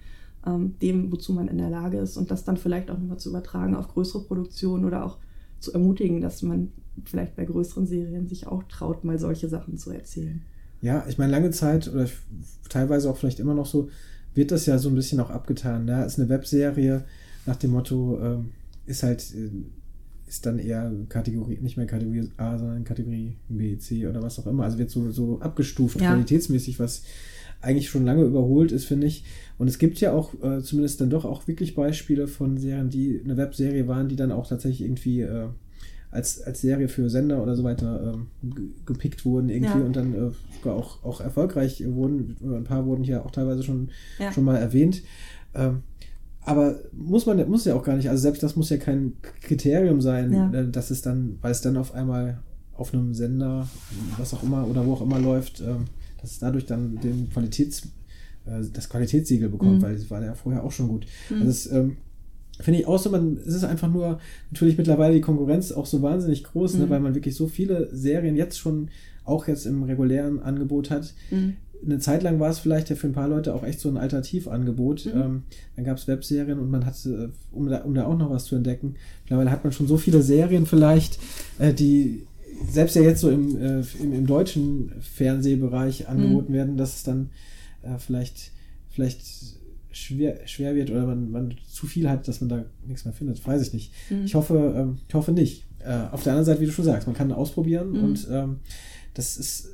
ähm, dem, wozu man in der Lage ist und das dann vielleicht auch nochmal zu übertragen auf größere Produktionen oder auch zu ermutigen, dass man vielleicht bei größeren Serien sich auch traut, mal solche Sachen zu erzählen.
Ja, ich meine, lange Zeit oder teilweise auch vielleicht immer noch so, wird das ja so ein bisschen auch abgetan. Da ist eine Webserie nach dem Motto, ähm, ist halt, äh, ist dann eher Kategorie, nicht mehr Kategorie A, sondern Kategorie B, C oder was auch immer. Also wird so, so abgestuft,
Ja.
qualitätsmäßig, was eigentlich schon lange überholt ist, finde ich. Und es gibt ja auch äh, zumindest dann doch auch wirklich Beispiele von Serien, die eine Webserie waren, die dann auch tatsächlich irgendwie äh, als, als Serie für Sender oder so weiter ähm, ge- gepickt wurden irgendwie
Ja.
und dann äh, sogar auch, auch erfolgreich wurden. Ein paar wurden hier auch teilweise schon,
Ja.
schon mal erwähnt. Ähm, aber muss man muss ja auch gar nicht, also selbst das muss ja kein Kriterium sein,
Ja.
äh, dass es dann, weil es dann auf einmal auf einem Sender, was auch immer oder wo auch immer läuft, ähm, dass es dadurch dann den Qualitäts, äh, das Qualitätssiegel bekommt,
Mhm.
weil es war ja vorher auch schon gut.
Mhm.
Also es, ähm, finde ich auch so, man, es ist einfach nur natürlich mittlerweile die Konkurrenz auch so wahnsinnig groß, ne,
Mhm.
weil man wirklich so viele Serien jetzt schon auch jetzt im regulären Angebot hat.
Mhm.
Eine Zeit lang war es vielleicht ja für ein paar Leute auch echt so ein Alternativangebot.
Mhm.
Ähm, dann gab es Webserien und man hatte, äh, um da, um da auch noch was zu entdecken, mittlerweile hat man schon so viele Serien vielleicht, äh, die selbst ja jetzt so im, äh, im, im deutschen Fernsehbereich angeboten werden, dass es dann äh, vielleicht, vielleicht schwer, schwer wird oder man, man zu viel hat, dass man da nichts mehr findet. Weiß ich nicht.
Mhm.
Ich hoffe, ähm, ich hoffe nicht. Äh, auf der anderen Seite, wie du schon sagst, man kann ausprobieren
Mhm.
und ähm, das ist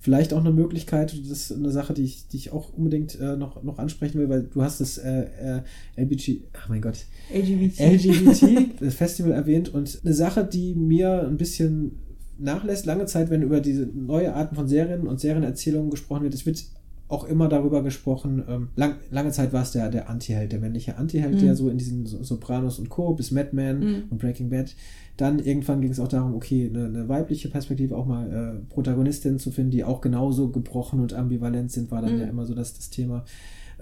vielleicht auch eine Möglichkeit, das ist eine Sache, die ich, die ich auch unbedingt äh, noch, noch ansprechen will, weil du hast das äh, äh, LBG, ach mein Gott,
LGBT.
LGBT, das Festival erwähnt und eine Sache, die mir ein bisschen nachlässt, lange Zeit, wenn über diese neue Arten von Serien und Serienerzählungen gesprochen wird, es wird auch immer darüber gesprochen, ähm, lang, lange Zeit war es der, der Anti-Held, der männliche Anti-Held,
Mhm.
der so in diesen So- Sopranos und Co. bis Mad Men
Mhm.
und Breaking Bad. Dann irgendwann ging es auch darum, okay, eine, eine weibliche Perspektive auch mal äh, Protagonistinnen zu finden, die auch genauso gebrochen und ambivalent sind, war dann
Mhm.
ja immer so das, das Thema.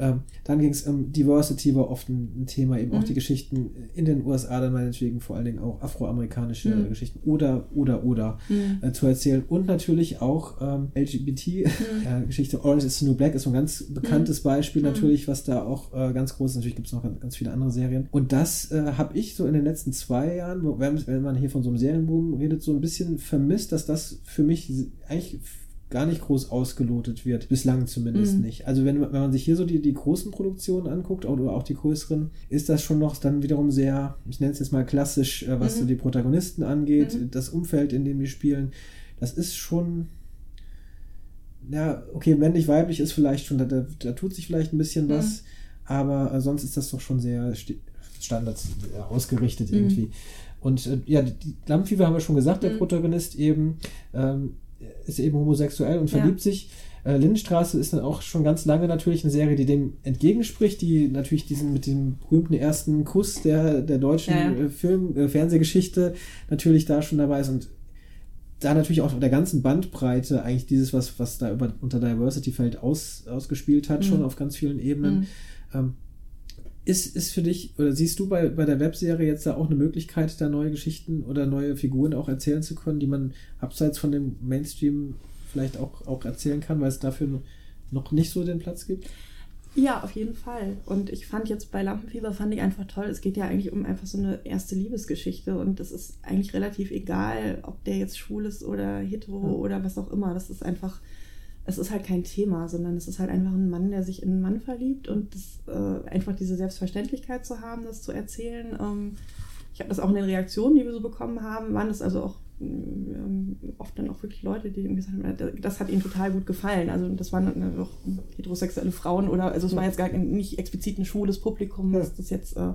Ähm, dann ging es um Diversity, war oft ein, Thema, eben auch
Mhm.
die Geschichten in den USA dann meinetwegen vor allen Dingen auch afroamerikanische
Mhm.
Geschichten oder, oder, oder
Mhm.
äh, zu erzählen und natürlich auch ähm, LGBT-Geschichte. Orange is the New Black ist so ein ganz bekanntes Beispiel
Mhm.
natürlich, was da auch äh, ganz groß ist. Natürlich gibt es noch ganz, ganz viele andere Serien. Und das äh, habe ich so in den letzten zwei Jahren, wenn, wenn man hier von so einem Serienboom redet, so ein bisschen vermisst, dass das für mich eigentlich gar nicht groß ausgelotet wird, bislang zumindest
Mhm.
nicht. Also wenn, wenn man sich hier so die, die großen Produktionen anguckt oder auch die größeren, ist das schon noch dann wiederum sehr, ich nenne es jetzt mal klassisch, äh, was
Mhm.
so die Protagonisten angeht,
Mhm.
das Umfeld, in dem die spielen, das ist schon, ja, okay, männlich, weiblich ist vielleicht schon, da, da, da tut sich vielleicht ein bisschen was, aber äh, sonst ist das doch schon sehr standards äh, ausgerichtet
Mhm.
irgendwie. Und äh, ja, die, Lampenfieber haben wir schon gesagt, der
Mhm.
Protagonist eben ähm, ist eben homosexuell und
Ja.
verliebt sich. Äh, Lindenstraße ist dann auch schon ganz lange natürlich eine Serie, die dem entgegenspricht, die natürlich diesen mit dem berühmten ersten Kuss der, der deutschen
Ja, ja.
äh, Film, äh, Fernsehgeschichte natürlich da schon dabei ist und da natürlich auch auf der ganzen Bandbreite eigentlich dieses, was, was da über, unter Diversity fällt, aus, ausgespielt hat,
Mhm.
schon auf ganz vielen Ebenen.
Mhm.
Ähm, ist, ist für dich, oder siehst du bei, bei der Webserie jetzt da auch eine Möglichkeit, da neue Geschichten oder neue Figuren auch erzählen zu können, die man abseits von dem Mainstream vielleicht auch, auch erzählen kann, weil es dafür noch nicht so den Platz gibt?
Ja, auf jeden Fall. Und ich fand jetzt bei Lampenfieber fand ich einfach toll. Es geht ja eigentlich um einfach so eine erste Liebesgeschichte und es ist eigentlich relativ egal, ob der jetzt schwul ist oder hetero
Ja.
oder was auch immer. Das ist einfach, es ist halt kein Thema, sondern es ist halt einfach ein Mann, der sich in einen Mann verliebt und das, äh, einfach diese Selbstverständlichkeit zu haben, das zu erzählen. Ähm, ich habe das auch in den Reaktionen, die wir so bekommen haben, waren das also auch ähm, oft dann auch wirklich Leute, die gesagt haben, das hat ihnen total gut gefallen. Also das waren dann auch heterosexuelle Frauen oder also es war jetzt gar nicht explizit ein schwules Publikum, das das jetzt äh,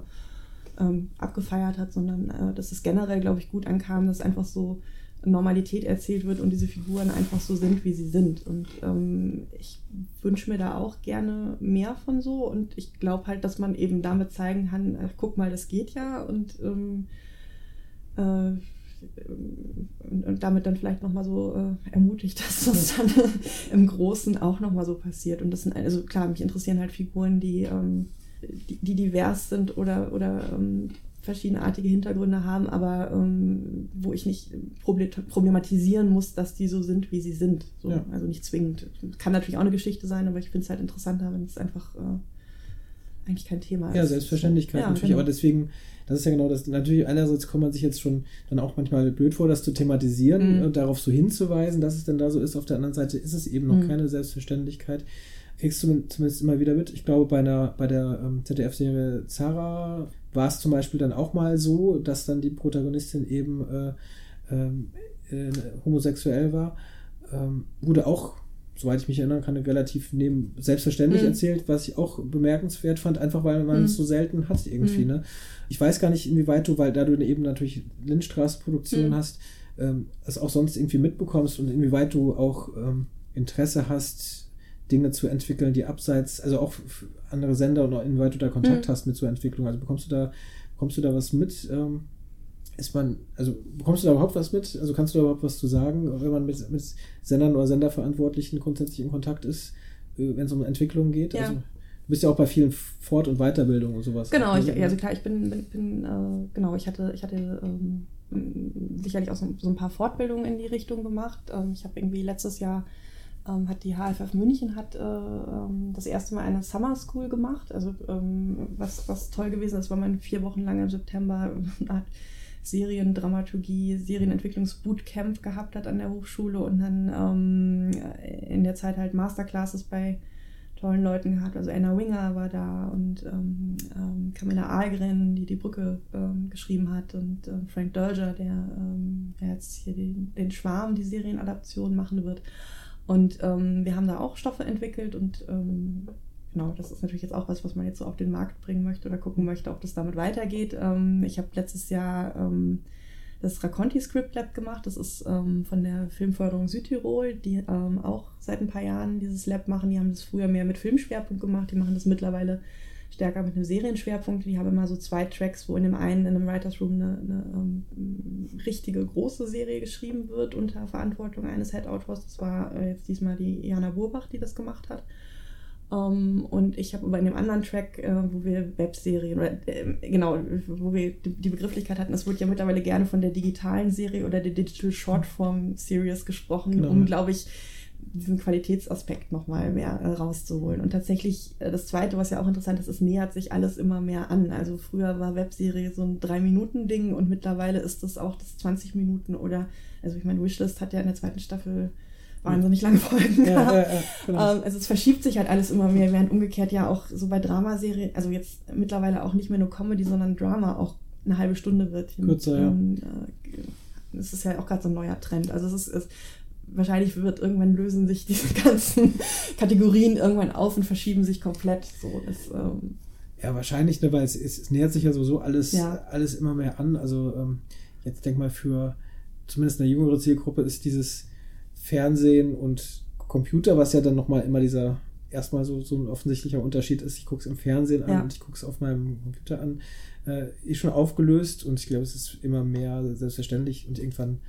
ähm, abgefeiert hat, sondern äh, dass es generell, glaube ich, gut ankam, dass einfach so Normalität erzählt wird und diese Figuren einfach so sind, wie sie sind. Und ähm, ich wünsche mir da auch gerne mehr von so und ich glaube halt, dass man eben damit zeigen kann, äh, guck mal, das geht ja und ähm, äh, und, und damit dann vielleicht nochmal so äh, ermutigt, dass das dann im Großen auch nochmal so passiert. Und das sind, also klar, mich interessieren halt Figuren, die, ähm, die, die divers sind oder, oder ähm, verschiedenartige Hintergründe haben, aber ähm, wo ich nicht proble- problematisieren muss, dass die so sind, wie sie sind. So,
Ja.
Also nicht zwingend. Kann natürlich auch eine Geschichte sein, aber ich finde es halt interessanter, wenn es einfach äh, eigentlich kein Thema ist.
Ja, Selbstverständlichkeit
Ja,
natürlich,
genau.
aber deswegen, das ist ja genau das, natürlich einerseits kommt man sich jetzt schon dann auch manchmal blöd vor, das zu thematisieren
Mhm.
und darauf so hinzuweisen, dass es denn da so ist. Auf der anderen Seite ist es eben noch
Mhm.
keine Selbstverständlichkeit. Kriegst du zum- zumindest immer wieder mit. Ich glaube, bei einer, bei der ähm, ZDF-Serie Zara war es zum Beispiel dann auch mal so, dass dann die Protagonistin eben äh, ähm, äh, homosexuell war. Ähm, wurde auch, soweit ich mich erinnern kann, relativ neben selbstverständlich
Mhm.
erzählt, was ich auch bemerkenswert fand, einfach weil man
Mhm.
es so selten hat irgendwie.
Mhm.
Ne? Ich weiß gar nicht, inwieweit du, weil da du eben natürlich Lindstraße-Produktion
Mhm.
hast, ähm, es auch sonst irgendwie mitbekommst und inwieweit du auch ähm, Interesse hast, Dinge zu entwickeln, die abseits, also auch andere Sender oder inwieweit du da Kontakt
Mhm.
hast mit so Entwicklung. Also bekommst du da, bekommst du da was mit? Ähm, ist man, also bekommst du da überhaupt was mit? Also kannst du da überhaupt was zu sagen, wenn man mit, mit Sendern oder Senderverantwortlichen grundsätzlich in Kontakt ist, äh, wenn es um Entwicklung geht?
Ja.
Also, du bist ja auch bei vielen Fort- und Weiterbildungen und sowas.
Genau, ich, also klar, ich bin, bin, bin äh, genau, ich hatte, ich hatte ähm, sicherlich auch so, so ein paar Fortbildungen in die Richtung gemacht. Ähm, ich habe irgendwie letztes Jahr ähm, hat die HFF München hat äh, ähm, das erste Mal eine Summer School gemacht. Also ähm, was, was toll gewesen ist, weil man vier Wochen lang im September Art Seriendramaturgie, Serienentwicklungsbootcamp gehabt hat an der Hochschule und dann ähm, in der Zeit halt Masterclasses bei tollen Leuten gehabt. Also Anna Winger war da und ähm, ähm, Camilla Ahlgren, die die Brücke ähm, geschrieben hat und ähm, Frank Dolger, der, ähm, der jetzt hier den, den Schwarm, die Serienadaption machen wird. Und ähm, wir haben da auch Stoffe entwickelt und ähm, genau, das ist natürlich jetzt auch was, was man jetzt so auf den Markt bringen möchte oder gucken möchte, ob das damit weitergeht. Ähm, ich habe letztes Jahr ähm, das Raconti Script Lab gemacht. Das ist ähm, von der Filmförderung Südtirol, die ähm, auch seit ein paar Jahren dieses Lab machen. Die haben das früher mehr mit Filmschwerpunkt gemacht. Die machen das mittlerweile stärker mit einem Serienschwerpunkt. Die haben immer so zwei Tracks, wo in dem einen, in einem Writers Room, eine, eine ähm, richtige große Serie geschrieben wird unter Verantwortung eines Head-Autors. Das war äh, jetzt diesmal die Jana Burbach, die das gemacht hat. Um, und ich habe bei einem anderen Track, äh, wo wir Webserien oder äh, genau, wo wir die, die Begrifflichkeit hatten, es wird ja mittlerweile gerne von der digitalen Serie oder der Digital Shortform Series gesprochen,
Genau.
um, glaube ich, diesen Qualitätsaspekt nochmal mehr äh, rauszuholen. Und tatsächlich, äh, das Zweite, was ja auch interessant ist, es nähert sich alles immer mehr an. Also früher war Webserie so ein Drei-Minuten-Ding und mittlerweile ist das auch das 20 Minuten oder, also ich meine, Wishlist hat ja in der zweiten Staffel wahnsinnig lange Folgen
ja,
gehabt.
ja, ja, genau.
Ähm, also es verschiebt sich halt alles immer mehr, während umgekehrt ja auch so bei Dramaserien, also jetzt mittlerweile auch nicht mehr nur Comedy, sondern Drama auch eine halbe Stunde wird.
Kürzer, ja.
äh, Das ist ja auch gerade so ein neuer Trend. Also es ist, es, wahrscheinlich wird irgendwann lösen sich diese ganzen Kategorien irgendwann auf und verschieben sich komplett. So, das, ähm,
Ja, wahrscheinlich, ne, weil es, es nähert sich ja sowieso alles,
Ja.
alles immer mehr an. Also ähm, jetzt denk mal für zumindest eine jüngere Zielgruppe ist dieses Fernsehen und Computer, was ja dann nochmal immer dieser erstmal so, so ein offensichtlicher Unterschied ist. Ich gucke es im Fernsehen an
Ja.
und ich gucke es auf meinem Computer an. Äh, ist schon aufgelöst und ich glaube, es ist immer mehr selbstverständlich und irgendwann,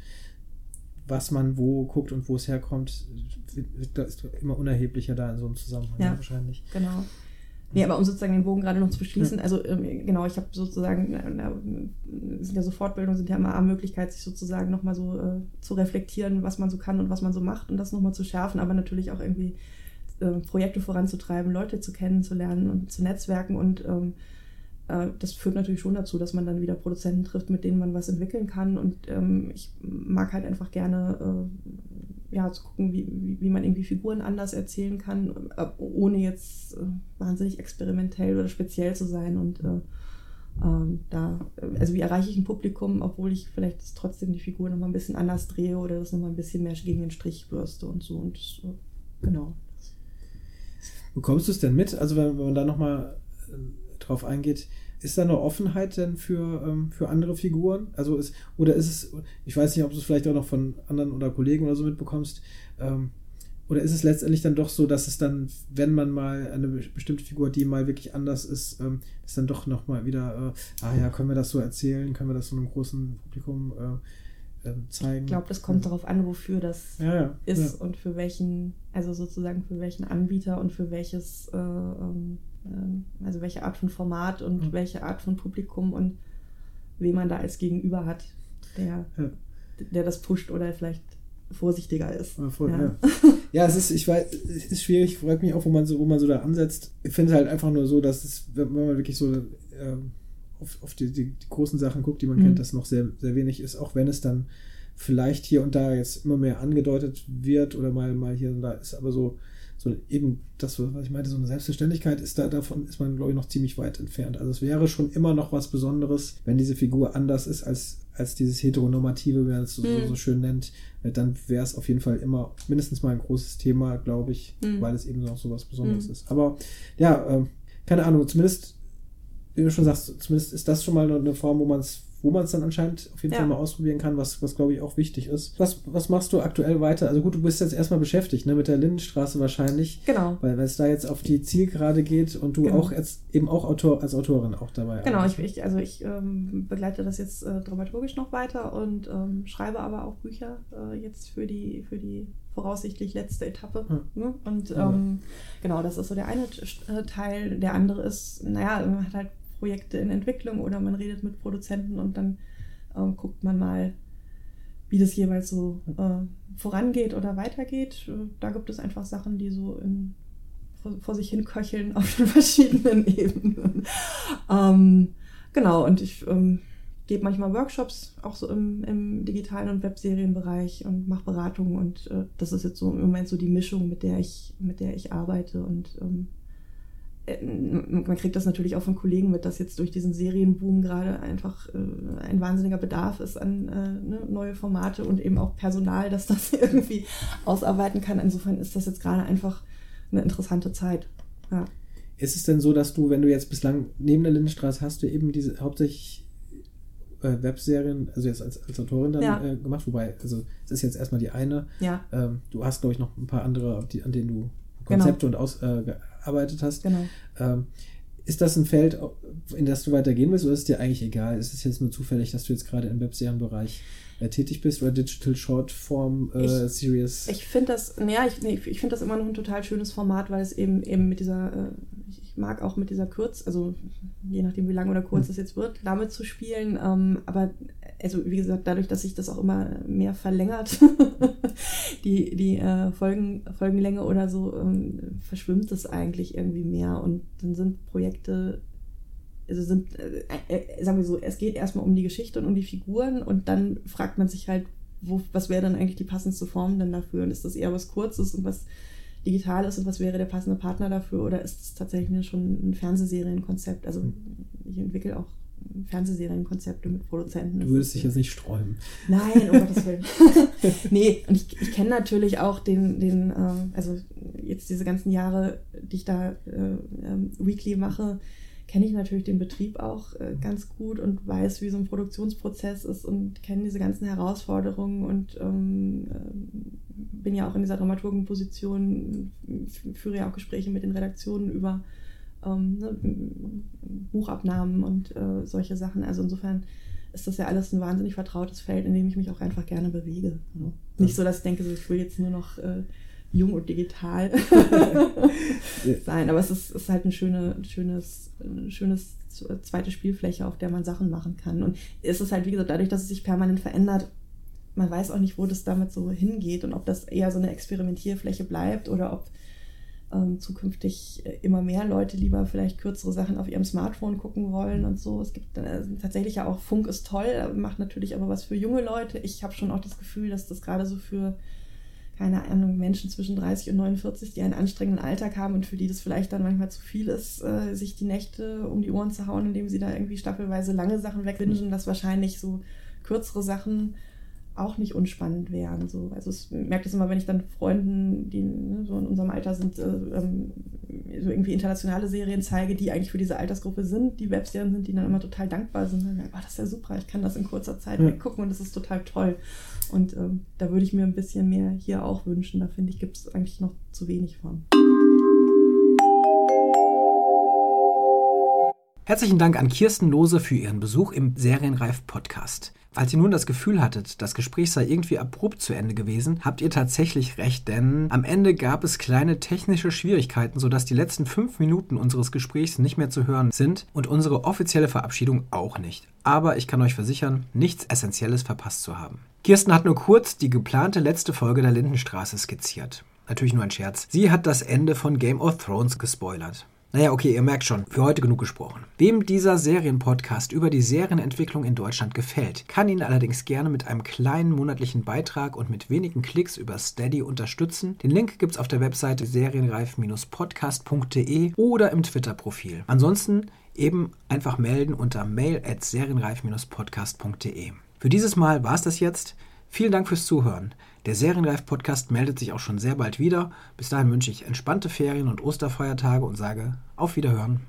was man wo guckt und wo es herkommt, wird, wird, da ist immer unerheblicher da in so einem Zusammenhang
Ja.
wahrscheinlich.
Genau. Nee, aber um sozusagen den Bogen gerade noch zu beschließen, also ähm, genau, ich habe sozusagen, sind ja so Fortbildungen, sind ja immer eine Möglichkeit, sich sozusagen nochmal so äh, zu reflektieren, was man so kann und was man so macht und das nochmal zu schärfen, aber natürlich auch irgendwie äh, Projekte voranzutreiben, Leute zu kennenzulernen und zu netzwerken und ähm, äh, das führt natürlich schon dazu, dass man dann wieder Produzenten trifft, mit denen man was entwickeln kann und ähm, ich mag halt einfach gerne äh, ja, zu gucken, wie, wie, man irgendwie Figuren anders erzählen kann, äh, ohne jetzt äh, wahnsinnig experimentell oder speziell zu sein. Und äh, ähm, da, äh, also wie erreiche ich ein Publikum, obwohl ich vielleicht trotzdem die Figur nochmal ein bisschen anders drehe oder das nochmal ein bisschen mehr gegen den Strich bürste und so. Und äh, genau.
Bekommst du es denn mit? Also wenn, wenn man da nochmal äh, drauf eingeht, ist da eine Offenheit denn für, ähm, für andere Figuren? Also ist, oder ist es, ich weiß nicht, ob du es vielleicht auch noch von anderen oder Kollegen oder so mitbekommst, ähm, oder ist es letztendlich dann doch so, dass es dann, wenn man mal eine be- bestimmte Figur, die mal wirklich anders ist, ähm, ist dann doch nochmal wieder, äh, ah ja, können wir das so erzählen, können wir das so einem großen Publikum äh, zeigen?
Ich glaube, das kommt darauf an, wofür das
ja, ja,
ist
ja.
und für welchen, also sozusagen für welchen Anbieter und für welches, äh, ähm, also welche Art von Format und
Mhm.
welche Art von Publikum und wen man da als Gegenüber hat, der, der das pusht oder vielleicht vorsichtiger ist.
Ja, voll,
Ja.
ja. ja, es ist, ich weiß, es ist schwierig, ich frage mich auch, wo man so, wo man so da ansetzt. Ich finde es halt einfach nur so, dass es, wenn wenn man wirklich so ähm, auf, auf die, die, die großen Sachen guckt, die man
Mhm.
kennt, dass noch sehr, sehr wenig ist, auch wenn es dann vielleicht hier und da jetzt immer mehr angedeutet wird oder mal, mal hier und da ist, aber so, so eben das, was ich meinte, so eine Selbstverständlichkeit ist da, davon ist man, glaube ich, noch ziemlich weit entfernt. Also es wäre schon immer noch was Besonderes, wenn diese Figur anders ist als, als dieses heteronormative, wie man es so,
Mhm.
so schön nennt, äh, dann wäre es auf jeden Fall immer mindestens mal ein großes Thema, glaube ich,
Mhm.
weil es eben noch so was Besonderes
Mhm.
ist. Aber ja, ähm, keine Ahnung, zumindest, wie du schon sagst, zumindest ist das schon mal eine Form, wo man es wo man es dann anscheinend auf jeden
Ja.
Fall mal ausprobieren kann, was, was glaube ich auch wichtig ist. Was, was machst du aktuell weiter? Also gut, du bist jetzt erstmal beschäftigt, ne, mit der Lindenstraße wahrscheinlich,
Genau.
weil es da jetzt auf die Zielgerade geht und du
Genau.
auch jetzt eben auch Autor, als Autorin auch dabei
Genau, ich, ich, also ich ähm, begleite das jetzt äh, dramaturgisch noch weiter und ähm, schreibe aber auch Bücher äh, jetzt für die, für die voraussichtlich letzte Etappe.
Hm.
Ne? Und
Ja.
ähm, genau, das ist so der eine äh, Teil. Der andere ist, naja, man hat halt Projekte in Entwicklung oder man redet mit Produzenten und dann ähm, guckt man mal, wie das jeweils so äh, vorangeht oder weitergeht. Da gibt es einfach Sachen, die so in, vor, vor sich hin köcheln auf den verschiedenen Ebenen. ähm, genau, und ich ähm, gebe manchmal Workshops, auch so im, im digitalen und Webserienbereich und mache Beratungen und äh, das ist jetzt so im Moment so die Mischung, mit der ich, mit der ich arbeite und ähm, äh, man kriegt das natürlich auch von Kollegen mit, dass jetzt durch diesen Serienboom gerade einfach äh, ein wahnsinniger Bedarf ist an äh, ne, neue Formate und eben auch Personal, dass das irgendwie ausarbeiten kann. Insofern ist das jetzt gerade einfach eine interessante Zeit. Ja.
Ist es denn so, dass du, wenn du jetzt bislang neben der Lindenstraße hast du eben diese hauptsächlich äh, Webserien, also jetzt als, als Autorin dann
Ja.
äh, gemacht, wobei, also es ist jetzt erstmal die eine.
Ja,
Ähm, du hast, glaube ich, noch ein paar andere, die, an denen du Konzepte und aus, äh, gearbeitet hast.
genau.
Ähm, ist das ein Feld, in das du weitergehen willst, oder ist es dir eigentlich egal? Ist es jetzt nur zufällig, dass du jetzt gerade im Webserienbereich äh, tätig bist oder Digital Shortform äh,
Ich-
Series?
Ich finde das, naja, ich, nee, ich finde das immer noch ein total schönes Format, weil es eben eben mit dieser, äh, ich ich mag auch mit dieser Kürz, also je nachdem wie lang oder kurz
Hm.
es jetzt wird, damit zu spielen. Ähm, aber also wie gesagt, dadurch, dass sich das auch immer mehr verlängert, die, die äh, Folgen, Folgenlänge oder so, ähm, verschwimmt es eigentlich irgendwie mehr. Und dann sind Projekte also sind, äh, äh, sagen wir so, es geht erstmal um die Geschichte und um die Figuren und dann fragt man sich halt, wo, was wäre dann eigentlich die passendste Form denn dafür? Und ist das eher was Kurzes und was Digitales und was wäre der passende Partner dafür? Oder ist es tatsächlich schon ein Fernsehserienkonzept? Also ich entwickle auch Fernsehserienkonzepte mit Produzenten.
du würdest dich jetzt nicht sträuben.
Nein, um Gottes Willen. nee, und ich, ich kenne natürlich auch den, den äh, also jetzt diese ganzen Jahre, die ich da äh, ähm, Weekly mache, kenne ich natürlich den Betrieb auch äh, ganz gut und weiß, wie so ein Produktionsprozess ist und kenne diese ganzen Herausforderungen und ähm, äh, bin ja auch in dieser Dramaturgenposition, führe ja auch Gespräche mit den Redaktionen über ähm, ne, Buchabnahmen und äh, solche Sachen. Also insofern ist das ja alles ein wahnsinnig vertrautes Feld, in dem ich mich auch einfach gerne bewege. Ja. Nicht so, dass ich denke, so, ich will jetzt nur noch äh, jung und digital sein. Aber es ist, ist halt ein schöne, schönes, schönes zweite Spielfläche, auf der man Sachen machen kann. Und es ist halt, wie gesagt, dadurch, dass es sich permanent verändert, man weiß auch nicht, wo das damit so hingeht und ob das eher so eine Experimentierfläche bleibt oder ob ähm, zukünftig immer mehr Leute lieber vielleicht kürzere Sachen auf ihrem Smartphone gucken wollen und so. Es gibt äh, tatsächlich ja auch Funk ist toll, macht natürlich aber was für junge Leute. Ich habe schon auch das Gefühl, dass das gerade so für keine Ahnung, Menschen zwischen 30 und 49, die einen anstrengenden Alltag haben und für die das vielleicht dann manchmal zu viel ist, äh, sich die Nächte um die Ohren zu hauen, indem sie da irgendwie staffelweise lange Sachen wegwünschen, dass wahrscheinlich so kürzere Sachen auch nicht unspannend wären. So. Also ich merke das immer, wenn ich dann Freunden, die ne, so in unserem Alter sind, äh, ähm, so irgendwie internationale Serien zeige, die eigentlich für diese Altersgruppe sind, die Webserien sind, die dann immer total dankbar sind. Dann, oh, das ist ja super, ich kann das in kurzer Zeit ja. weggucken und das ist total toll. Und ähm, da würde ich mir ein bisschen mehr hier auch wünschen. Da finde ich, gibt es eigentlich noch zu wenig von.
Herzlichen Dank an Kirsten Lose für ihren Besuch im Serienreif Podcast. Als ihr nun das Gefühl hattet, das Gespräch sei irgendwie abrupt zu Ende gewesen, habt ihr tatsächlich recht, denn am Ende gab es kleine technische Schwierigkeiten, sodass die letzten fünf Minuten unseres Gesprächs nicht mehr zu hören sind und unsere offizielle Verabschiedung auch nicht. Aber ich kann euch versichern, nichts Essentielles verpasst zu haben. Kirsten hat nur kurz die geplante letzte Folge der Lindenstraße skizziert. Natürlich nur ein Scherz. Sie hat das Ende von Game of Thrones gespoilert. Naja, okay, ihr merkt schon, für heute genug gesprochen. Wem dieser Serienpodcast über die Serienentwicklung in Deutschland gefällt, kann ihn allerdings gerne mit einem kleinen monatlichen Beitrag und mit wenigen Klicks über Steady unterstützen. Den Link gibt's auf der Webseite serienreif-podcast.de oder im Twitter-Profil. Ansonsten eben einfach melden unter mail at serienreif-podcast.de. Für dieses Mal war es das jetzt. Vielen Dank fürs Zuhören. Der Serienreif-Podcast meldet sich auch schon sehr bald wieder. Bis dahin wünsche ich entspannte Ferien und Osterfeiertage und sage auf Wiederhören.